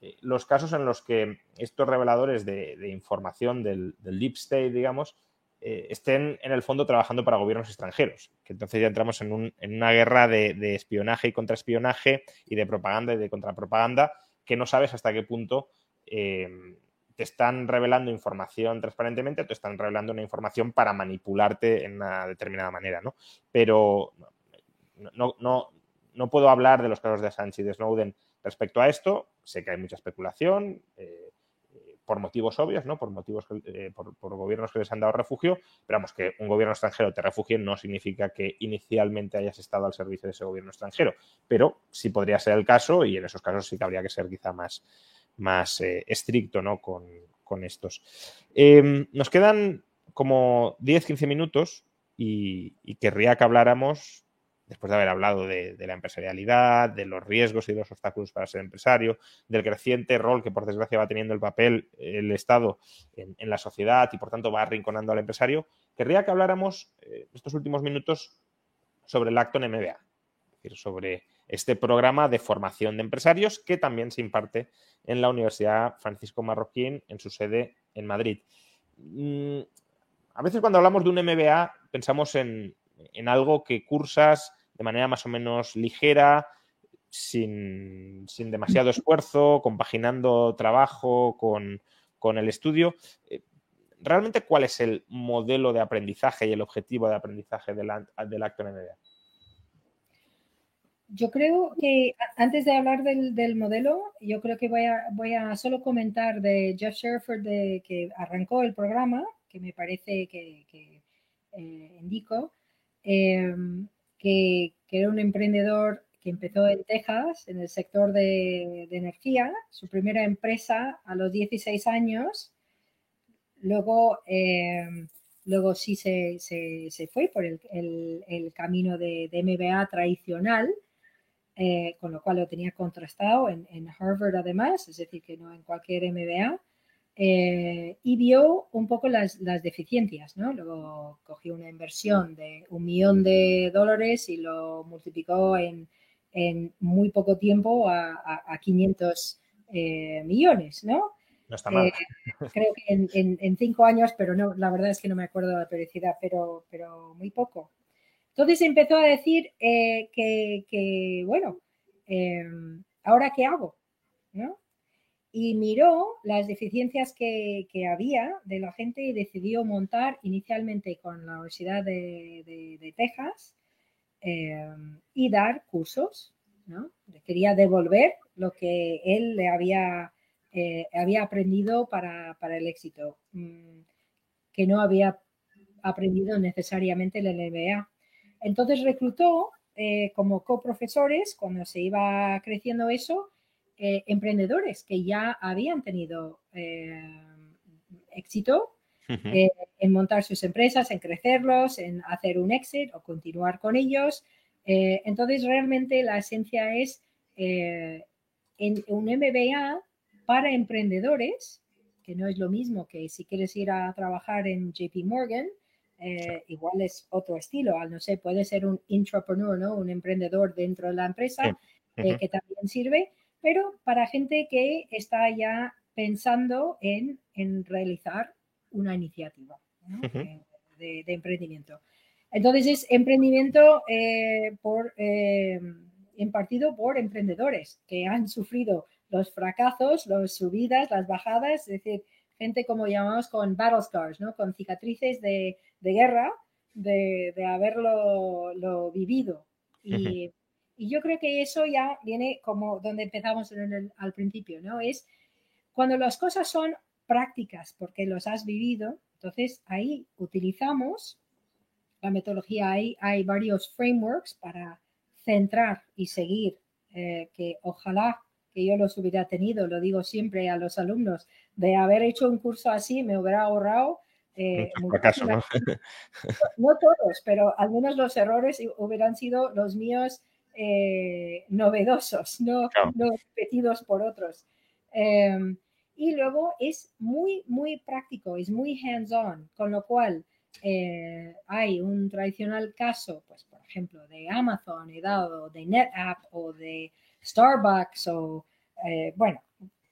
eh, los casos en los que estos reveladores de, información del, deep state, digamos, eh, estén en el fondo trabajando para gobiernos extranjeros. Que entonces ya entramos en, una guerra de, espionaje y contraespionaje y de propaganda y de contrapropaganda que no sabes hasta qué punto eh, te están revelando información transparentemente, te están revelando una información para manipularte en una determinada manera, ¿no? Pero no, no, no puedo hablar de los casos de Assange y de Snowden respecto a esto. Sé que hay mucha especulación, eh, por motivos obvios, ¿no? Por motivos, eh, por, gobiernos que les han dado refugio, pero vamos, que un gobierno extranjero te refugie no significa que inicialmente hayas estado al servicio de ese gobierno extranjero, pero sí podría ser el caso y en esos casos sí que habría que ser quizá más, más eh, estricto ¿no? con, estos. Em, nos quedan como 10-15 minutos y, querría que habláramos, después de haber hablado de, la empresarialidad, de los riesgos y los obstáculos para ser empresario, del creciente rol que por desgracia va teniendo el papel el Estado en, la sociedad y por tanto va arrinconando al empresario, querría que habláramos eh, estos últimos minutos sobre el acto en MBA, es decir, sobre este programa de formación de empresarios que también se imparte en la Universidad Francisco Marroquín en su sede en Madrid. Mm, a veces cuando hablamos de un MBA pensamos en, algo que cursas de manera más o menos ligera, sin, demasiado [laughs] esfuerzo, compaginando trabajo con, el estudio. Eh, ¿Realmente cuál es el modelo de aprendizaje y el objetivo de aprendizaje del, del acto MBA? Yo creo que antes de hablar del, modelo, yo creo que voy a, voy a solo comentar de Jeff Sherford de, que arrancó el programa, que me parece que, eh, indico, em, que, era un emprendedor que empezó en Texas, en el sector de, energía, su primera empresa a los 16 años, luego, em, luego sí se, fue por el, camino de, de MBA tradicional, eh, con lo cual lo tenía contrastado en, Harvard además, es decir, que no en cualquier MBA, eh, y vio un poco las, deficiencias, ¿no? Luego cogió una inversión de un millón de dólares y lo multiplicó en, muy poco tiempo a, 500 eh, millones, ¿no? No está mal. creo que en, cinco años, pero no, la verdad es que no me acuerdo de la periodicidad, pero, pero muy poco. Entonces empezó a decir eh, que, bueno, em, ¿ahora qué hago? Y miró las deficiencias que, había de la gente y decidió montar inicialmente con la Universidad de, Texas em, y dar cursos. ¿no? Quería devolver lo que él le había eh, había aprendido para, el éxito, mm, que no había aprendido necesariamente el MBA. Entonces reclutó eh, como coprofesores, cuando se iba creciendo eso, eh, emprendedores que ya habían tenido éxito en montar sus empresas, en crecerlos, en hacer un exit o continuar con ellos. entonces, realmente la esencia es en un MBA para emprendedores, que no es lo mismo que si quieres ir a trabajar en JP Morgan, eh, igual es otro estilo, al no sé, puede ser un intrapreneur, ¿no? Un emprendedor dentro de la empresa eh, que también sirve, pero para gente que está ya pensando en, realizar una iniciativa eh, de, emprendimiento. Entonces es emprendimiento por, impartido por emprendedores que han sufrido los fracasos, las subidas, las bajadas, es decir, gente como llamamos con battle scars, ¿no? Con cicatrices de, guerra, de, haberlo vivido. Y, yo creo que eso ya viene como donde empezamos al principio, ¿no? Es cuando las cosas son prácticas porque los has vivido, entonces ahí utilizamos la metodología, hay, hay varios frameworks para centrar y seguir, eh, que ojalá que yo los hubiera tenido, lo digo siempre a los alumnos, de haber hecho un curso así me hubiera ahorrado. Eh, [laughs] ¿no? no todos, pero algunos los errores hubieran sido los míos eh, novedosos, no, repetidos por otros. Em, y luego es muy, muy práctico, es muy hands-on, con lo cual eh, hay un tradicional caso, pues por ejemplo, de Amazon, he dado, de NetApp o de Starbucks o, eh,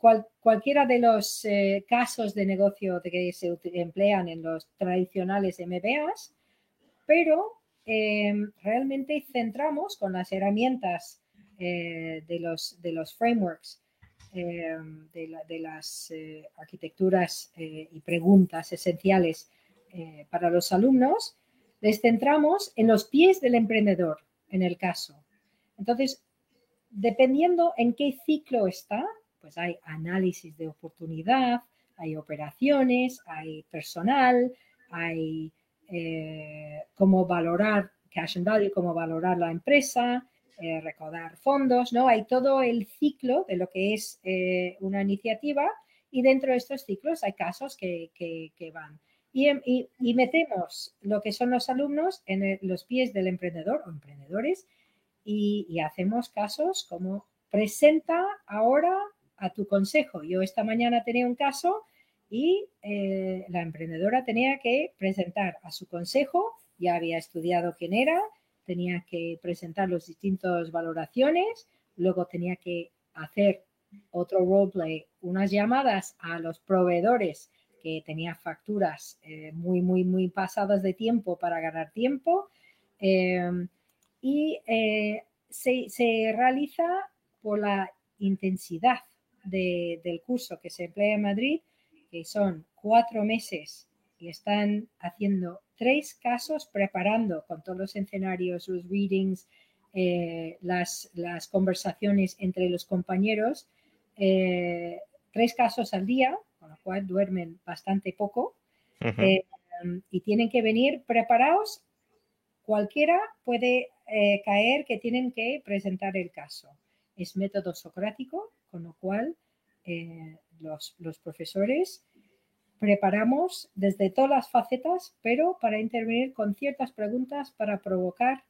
bueno, cualquiera de los eh, casos de negocio que se emplean en los tradicionales MBAs, pero em, realmente centramos con las herramientas eh, de, los, de los frameworks em, de, las arquitecturas y preguntas esenciales para los alumnos, les centramos en los pies del emprendedor, en el caso. Entonces, dependiendo en qué ciclo está, pues hay análisis de oportunidad, hay operaciones, hay personal, hay eh, cómo valorar cash and value, cómo valorar la empresa, eh, recaudar fondos, ¿no? Hay todo el ciclo de lo que es eh, una iniciativa y dentro de estos ciclos hay casos que, van. Y, y, metemos lo que son los alumnos en los pies del emprendedor o emprendedores y, hacemos casos como presenta ahora a tu consejo. Yo esta mañana tenía un caso y eh, la emprendedora tenía que presentar a su consejo, ya había estudiado quién era, tenía que presentar las distintas valoraciones, luego tenía que hacer otro roleplay, unas llamadas a los proveedores que tenía facturas eh, muy, muy, muy pasadas de tiempo para ganar tiempo. Eh, y eh, se, realiza por la intensidad del curso que se emplea en Madrid, que son cuatro meses y están haciendo tres casos, preparando con todos los escenarios, los readings, eh, las, conversaciones entre los compañeros, eh, tres casos al día, con lo cual duermen bastante poco, y tienen que venir preparados. Cualquiera puede eh, caer que tienen que presentar el caso. Es método socrático, con lo cual eh, los, profesores preparamos desde todas las facetas, pero para intervenir con ciertas preguntas para provocar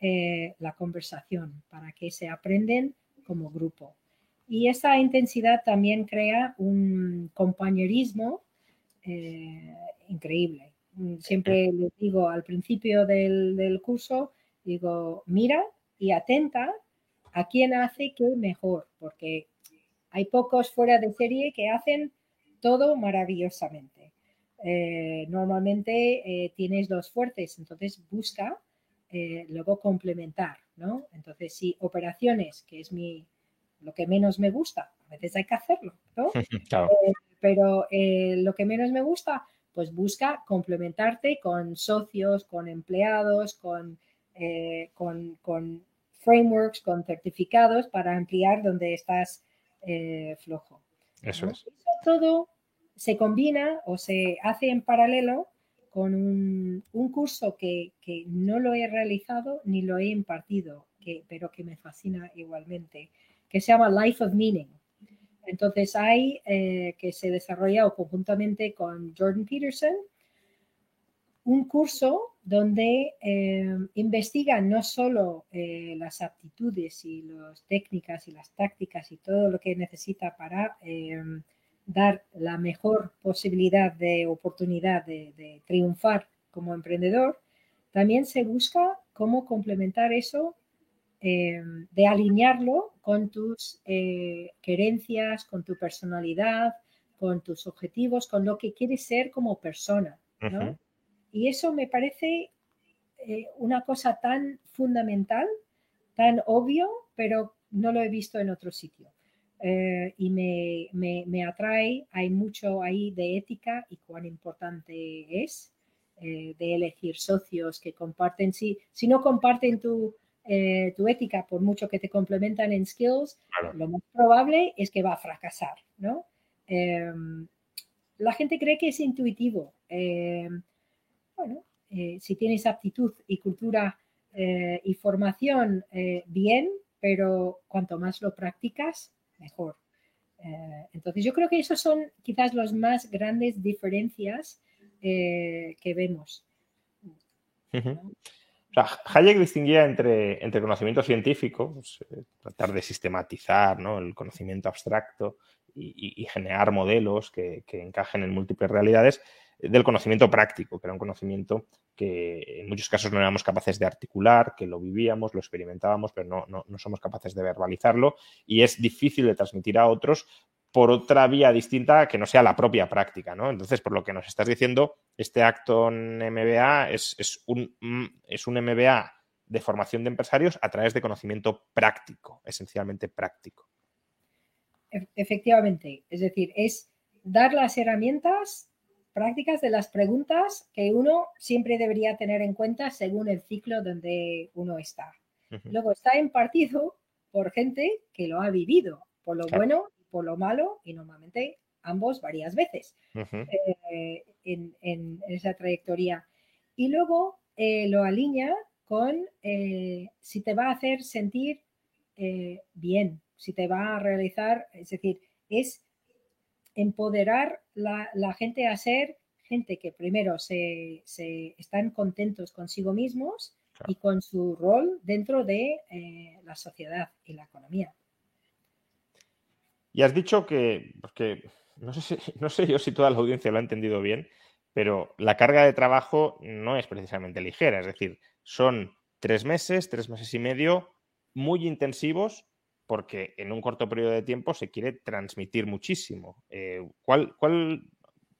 eh, la conversación, para que se aprenden como grupo. Y esa intensidad también crea un compañerismo increíble. Siempre les digo al principio del curso, digo, mira y atenta a quién hace qué mejor, porque hay pocos fuera de serie que hacen todo maravillosamente. Eh, normalmente eh, tienes los fuertes, entonces busca eh, luego complementar, ¿no? Entonces, si operaciones, que es mi lo que menos me gusta, a veces hay que hacerlo, ¿no? [laughs] pero lo que menos me gusta, pues busca complementarte con socios, con empleados, con eh, con, frameworks, con certificados para ampliar donde estás eh, flojo. Eso es. Eso todo se combina o se hace en paralelo con un, un curso que, que, no lo he realizado ni lo he impartido, que, pero que me fascina igualmente, que se llama Life of Meaning. Entonces hay eh, que se desarrollado conjuntamente con Jordan Peterson un curso donde eh, investiga no solo eh, las aptitudes y las técnicas y las tácticas y todo lo que necesita para eh, dar la mejor posibilidad de oportunidad de, triunfar como emprendedor, también se busca cómo complementar eso, de alinearlo con tus querencias, con tu personalidad, con tus objetivos, con lo que quieres ser como persona. Y eso me parece eh, una cosa tan fundamental, tan obvio, pero no lo he visto en otro sitio. Eh, y me, me, me, atrae, hay mucho ahí de ética y cuán importante es eh, de elegir socios que comparten, si, si no comparten tu, eh, tu ética, por mucho que te complementan en skills, claro. lo más probable es que va a fracasar, ¿no? La gente cree que es intuitivo. Bueno, eh, si tienes aptitud y cultura eh, y formación, eh, bien, pero cuanto más lo practicas, mejor. Entonces, yo creo que esos son quizás las más grandes diferencias que vemos. Hayek distinguía entre, conocimiento científico, pues, tratar de sistematizar ¿no? el conocimiento abstracto y, generar modelos que, encajen en múltiples realidades, del conocimiento práctico, que era un conocimiento que en muchos casos no éramos capaces de articular, que lo vivíamos, lo experimentábamos, pero no, no, no somos capaces de verbalizarlo y es difícil de transmitir a otros por otra vía distinta que no sea la propia práctica, ¿no? Entonces, por lo que nos estás diciendo, este acto en MBA es, es, un, es un MBA de formación de empresarios a través de conocimiento práctico, esencialmente práctico. Efectivamente, es decir, es dar las herramientas prácticas de las preguntas que uno siempre debería tener en cuenta según el ciclo donde uno está. Uh -huh. Luego está impartido por gente que lo ha vivido, por lo claro. bueno y por lo malo, y normalmente ambos varias veces uh -huh. eh, en, en, esa trayectoria. Y luego eh, lo alinea con eh, si te va a hacer sentir bien, si te va a realizar, es decir, es empoderar la, la gente a ser gente que primero se, se están contentos consigo mismos claro. y con su rol dentro de eh, la sociedad y la economía. Y has dicho que, no sé, si, [laughs] no sé yo si toda la audiencia lo ha entendido bien, pero la carga de trabajo no es precisamente ligera, es decir, son tres meses, tres meses y medio muy intensivos porque en un corto periodo de tiempo se quiere transmitir muchísimo. Eh, ¿cuál, ¿Cuál,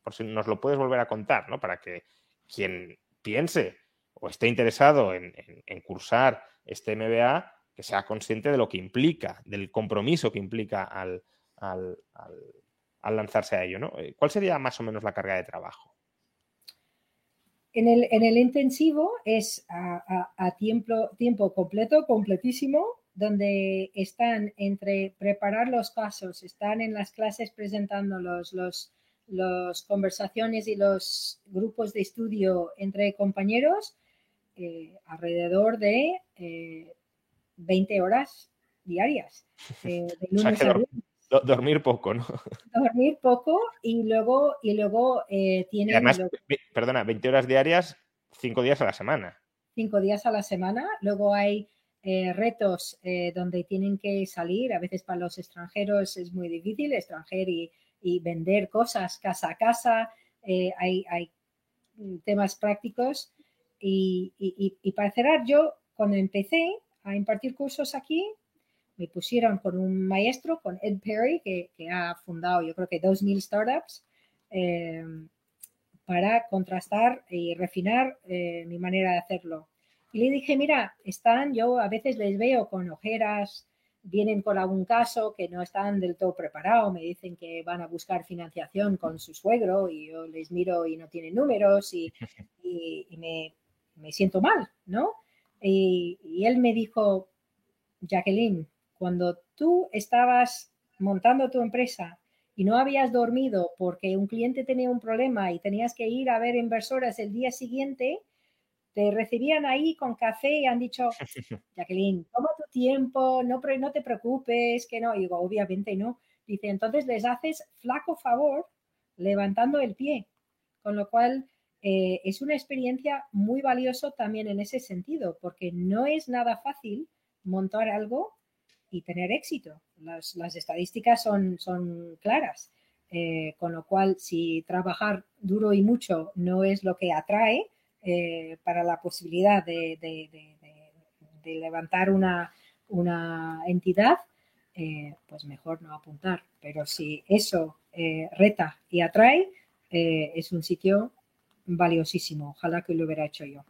por si nos lo puedes volver a contar, ¿no? Para que quien piense o esté interesado en, cursar este MBA, que sea consciente de lo que implica, del compromiso que implica al, lanzarse a ello. Eh, ¿Cuál sería más o menos la carga de trabajo? En el, en el intensivo es a, a, a tiempo, tiempo completo, completísimo, donde están entre preparar los casos, están en las clases presentándolos, los, las conversaciones y los grupos de estudio entre compañeros, eh, alrededor de eh, 20 horas diarias. [laughs] Eh, de lunes o sea dor dormir poco, ¿no? [laughs] Dormir poco y luego, y luego eh, tienen... Y además, lo... perdona, 20 horas diarias, 5 días a la semana. 5 días a la semana. Luego hay eh, retos eh, donde tienen que salir. A veces para los extranjeros es muy difícil, extranjero y, vender cosas casa a casa. Eh, hay, temas prácticos. Y, y, para cerrar, yo cuando empecé a impartir cursos aquí, me pusieron con un maestro, con Ed Perry, que, que ha fundado yo creo que 2.000 startups, eh, para contrastar y refinar mi manera de hacerlo. Y le dije, mira, están, yo a veces les veo con ojeras, vienen con algún caso que no están del todo preparados, me dicen que van a buscar financiación con su suegro y yo les miro y no tienen números y, [laughs] y, y me, me, siento mal, ¿no? Y, y él me dijo, Jacqueline, cuando tú estabas montando tu empresa y no habías dormido porque un cliente tenía un problema y tenías que ir a ver inversoras el día siguiente, te recibían ahí con café y han dicho, [laughs] Jacqueline, toma tu tiempo, no, no te preocupes, que no. Y digo, obviamente no. Dice, entonces les haces flaco favor levantando el pie. Con lo cual, eh, es una experiencia muy valiosa también en ese sentido, porque no es nada fácil montar algo y tener éxito. Las, estadísticas son, son claras. Eh, con lo cual, si trabajar duro y mucho no es lo que atrae eh, para la posibilidad de, levantar una, entidad, pues mejor no apuntar. Pero si eso reta y atrae, es un sitio valiosísimo. Ojalá que lo hubiera hecho yo.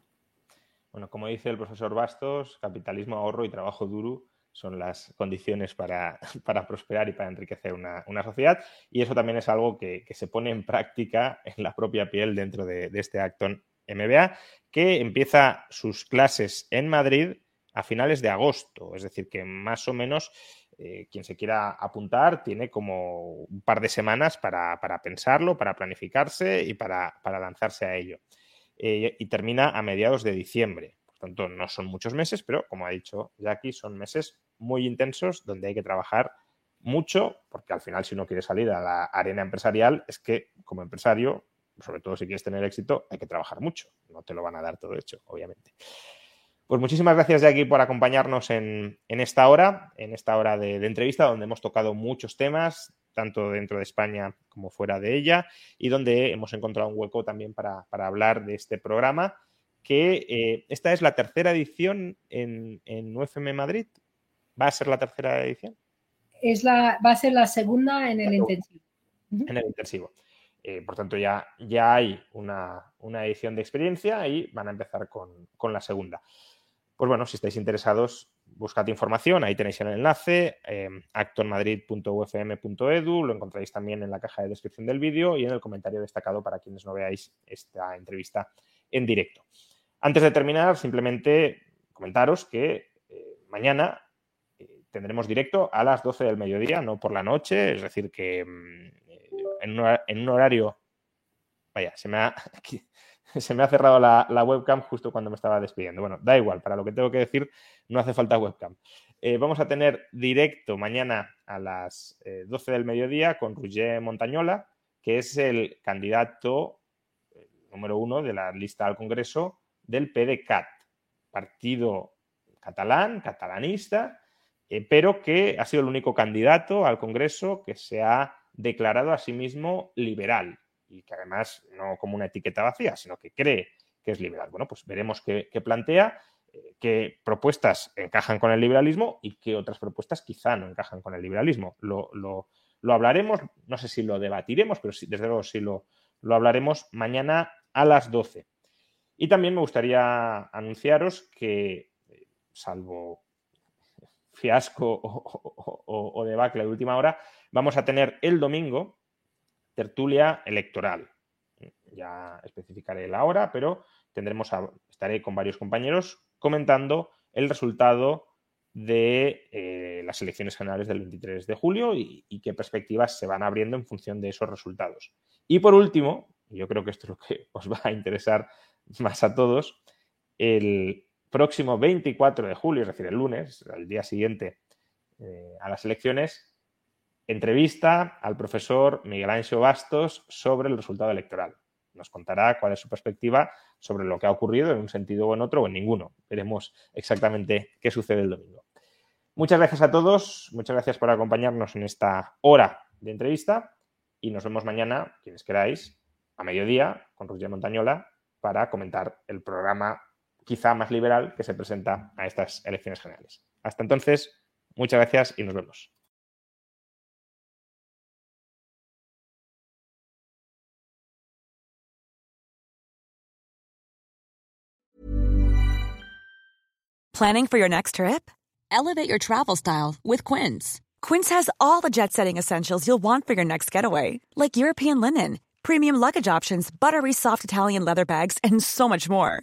Bueno, como dice el profesor Bastos, capitalismo, ahorro y trabajo duro son las condiciones para, [laughs] prosperar y para enriquecer una, sociedad. Y eso también es algo que, se pone en práctica en la propia piel dentro de, este Acton MBA, que empieza sus clases en Madrid a finales de agosto. Es decir, que más o menos eh, quien se quiera apuntar tiene como un par de semanas para, pensarlo, para planificarse y para, lanzarse a ello. Eh, y termina a mediados de diciembre. Por tanto, no son muchos meses, pero como ha dicho Jackie, son meses muy intensos donde hay que trabajar mucho, porque al final si uno quiere salir a la arena empresarial, es que como empresario, sobre todo si quieres tener éxito, hay que trabajar mucho. No te lo van a dar todo hecho, obviamente. Pues muchísimas gracias, Jackie, por acompañarnos en, esta hora, en esta hora de, entrevista, donde hemos tocado muchos temas, tanto dentro de España como fuera de ella, y donde hemos encontrado un hueco también para, hablar de este programa, que eh, esta es la tercera edición en, en UFM Madrid. ¿Va a ser la tercera edición? Es la, va a ser la segunda en el intensivo. En el intensivo. Eh, por tanto, ya, ya hay una, edición de experiencia y van a empezar con, con la segunda. Pues bueno, si estáis interesados, buscad información, ahí tenéis el enlace, eh, actonmadrid.ufm.edu, lo encontráis también en la caja de descripción del vídeo y en el comentario destacado para quienes no veáis esta entrevista en directo. Antes de terminar, simplemente comentaros que eh, mañana eh, tendremos directo a las 12 del mediodía, no por la noche, es decir, que en, un horario... Vaya, se me ha... [laughs] se me ha cerrado la, webcam justo cuando me estaba despidiendo. Bueno, da igual, para lo que tengo que decir no hace falta webcam. Eh, vamos a tener directo mañana a las 12 eh, del mediodía con Roger Montañola, que es el candidato eh, número uno de la lista al Congreso del PDCAT, partido catalán, catalanista, pero que ha sido el único candidato al Congreso que se ha declarado a sí mismo liberal y que además no como una etiqueta vacía, sino que cree que es liberal. Bueno, pues veremos qué, plantea, eh, qué propuestas encajan con el liberalismo y qué otras propuestas quizá no encajan con el liberalismo. Lo, hablaremos, no sé si lo debatiremos, pero sí, desde luego sí lo, lo hablaremos mañana a las 12. Y también me gustaría anunciaros que, eh, salvo fiasco o, o, o, debacle de última hora, vamos a tener el domingo tertulia electoral. Ya especificaré la hora, pero tendremos estaré con varios compañeros comentando el resultado de eh, las elecciones generales del 23 de julio y, qué perspectivas se van abriendo en función de esos resultados. Y por último, yo creo que esto es lo que [laughs] os va a interesar más a todos, el próximo 24 de julio, es decir, el lunes, el día siguiente eh, a las elecciones, entrevista al profesor Miguel Ángel Bastos sobre el resultado electoral. Nos contará cuál es su perspectiva sobre lo que ha ocurrido en un sentido o en otro o en ninguno. Veremos exactamente qué sucede el domingo. Muchas gracias a todos, muchas gracias por acompañarnos en esta hora de entrevista y nos vemos mañana, quienes queráis, a mediodía con Roger Montañola para comentar el programa quizá más liberal que se presenta a estas elecciones generales. Hasta entonces, muchas gracias y nos vemos. Planning for your next trip? Elevate your travel style with Quince. Quince has all the jet setting essentials you'll want for your next getaway, like European linen, premium luggage options, buttery soft Italian leather bags, and so much more.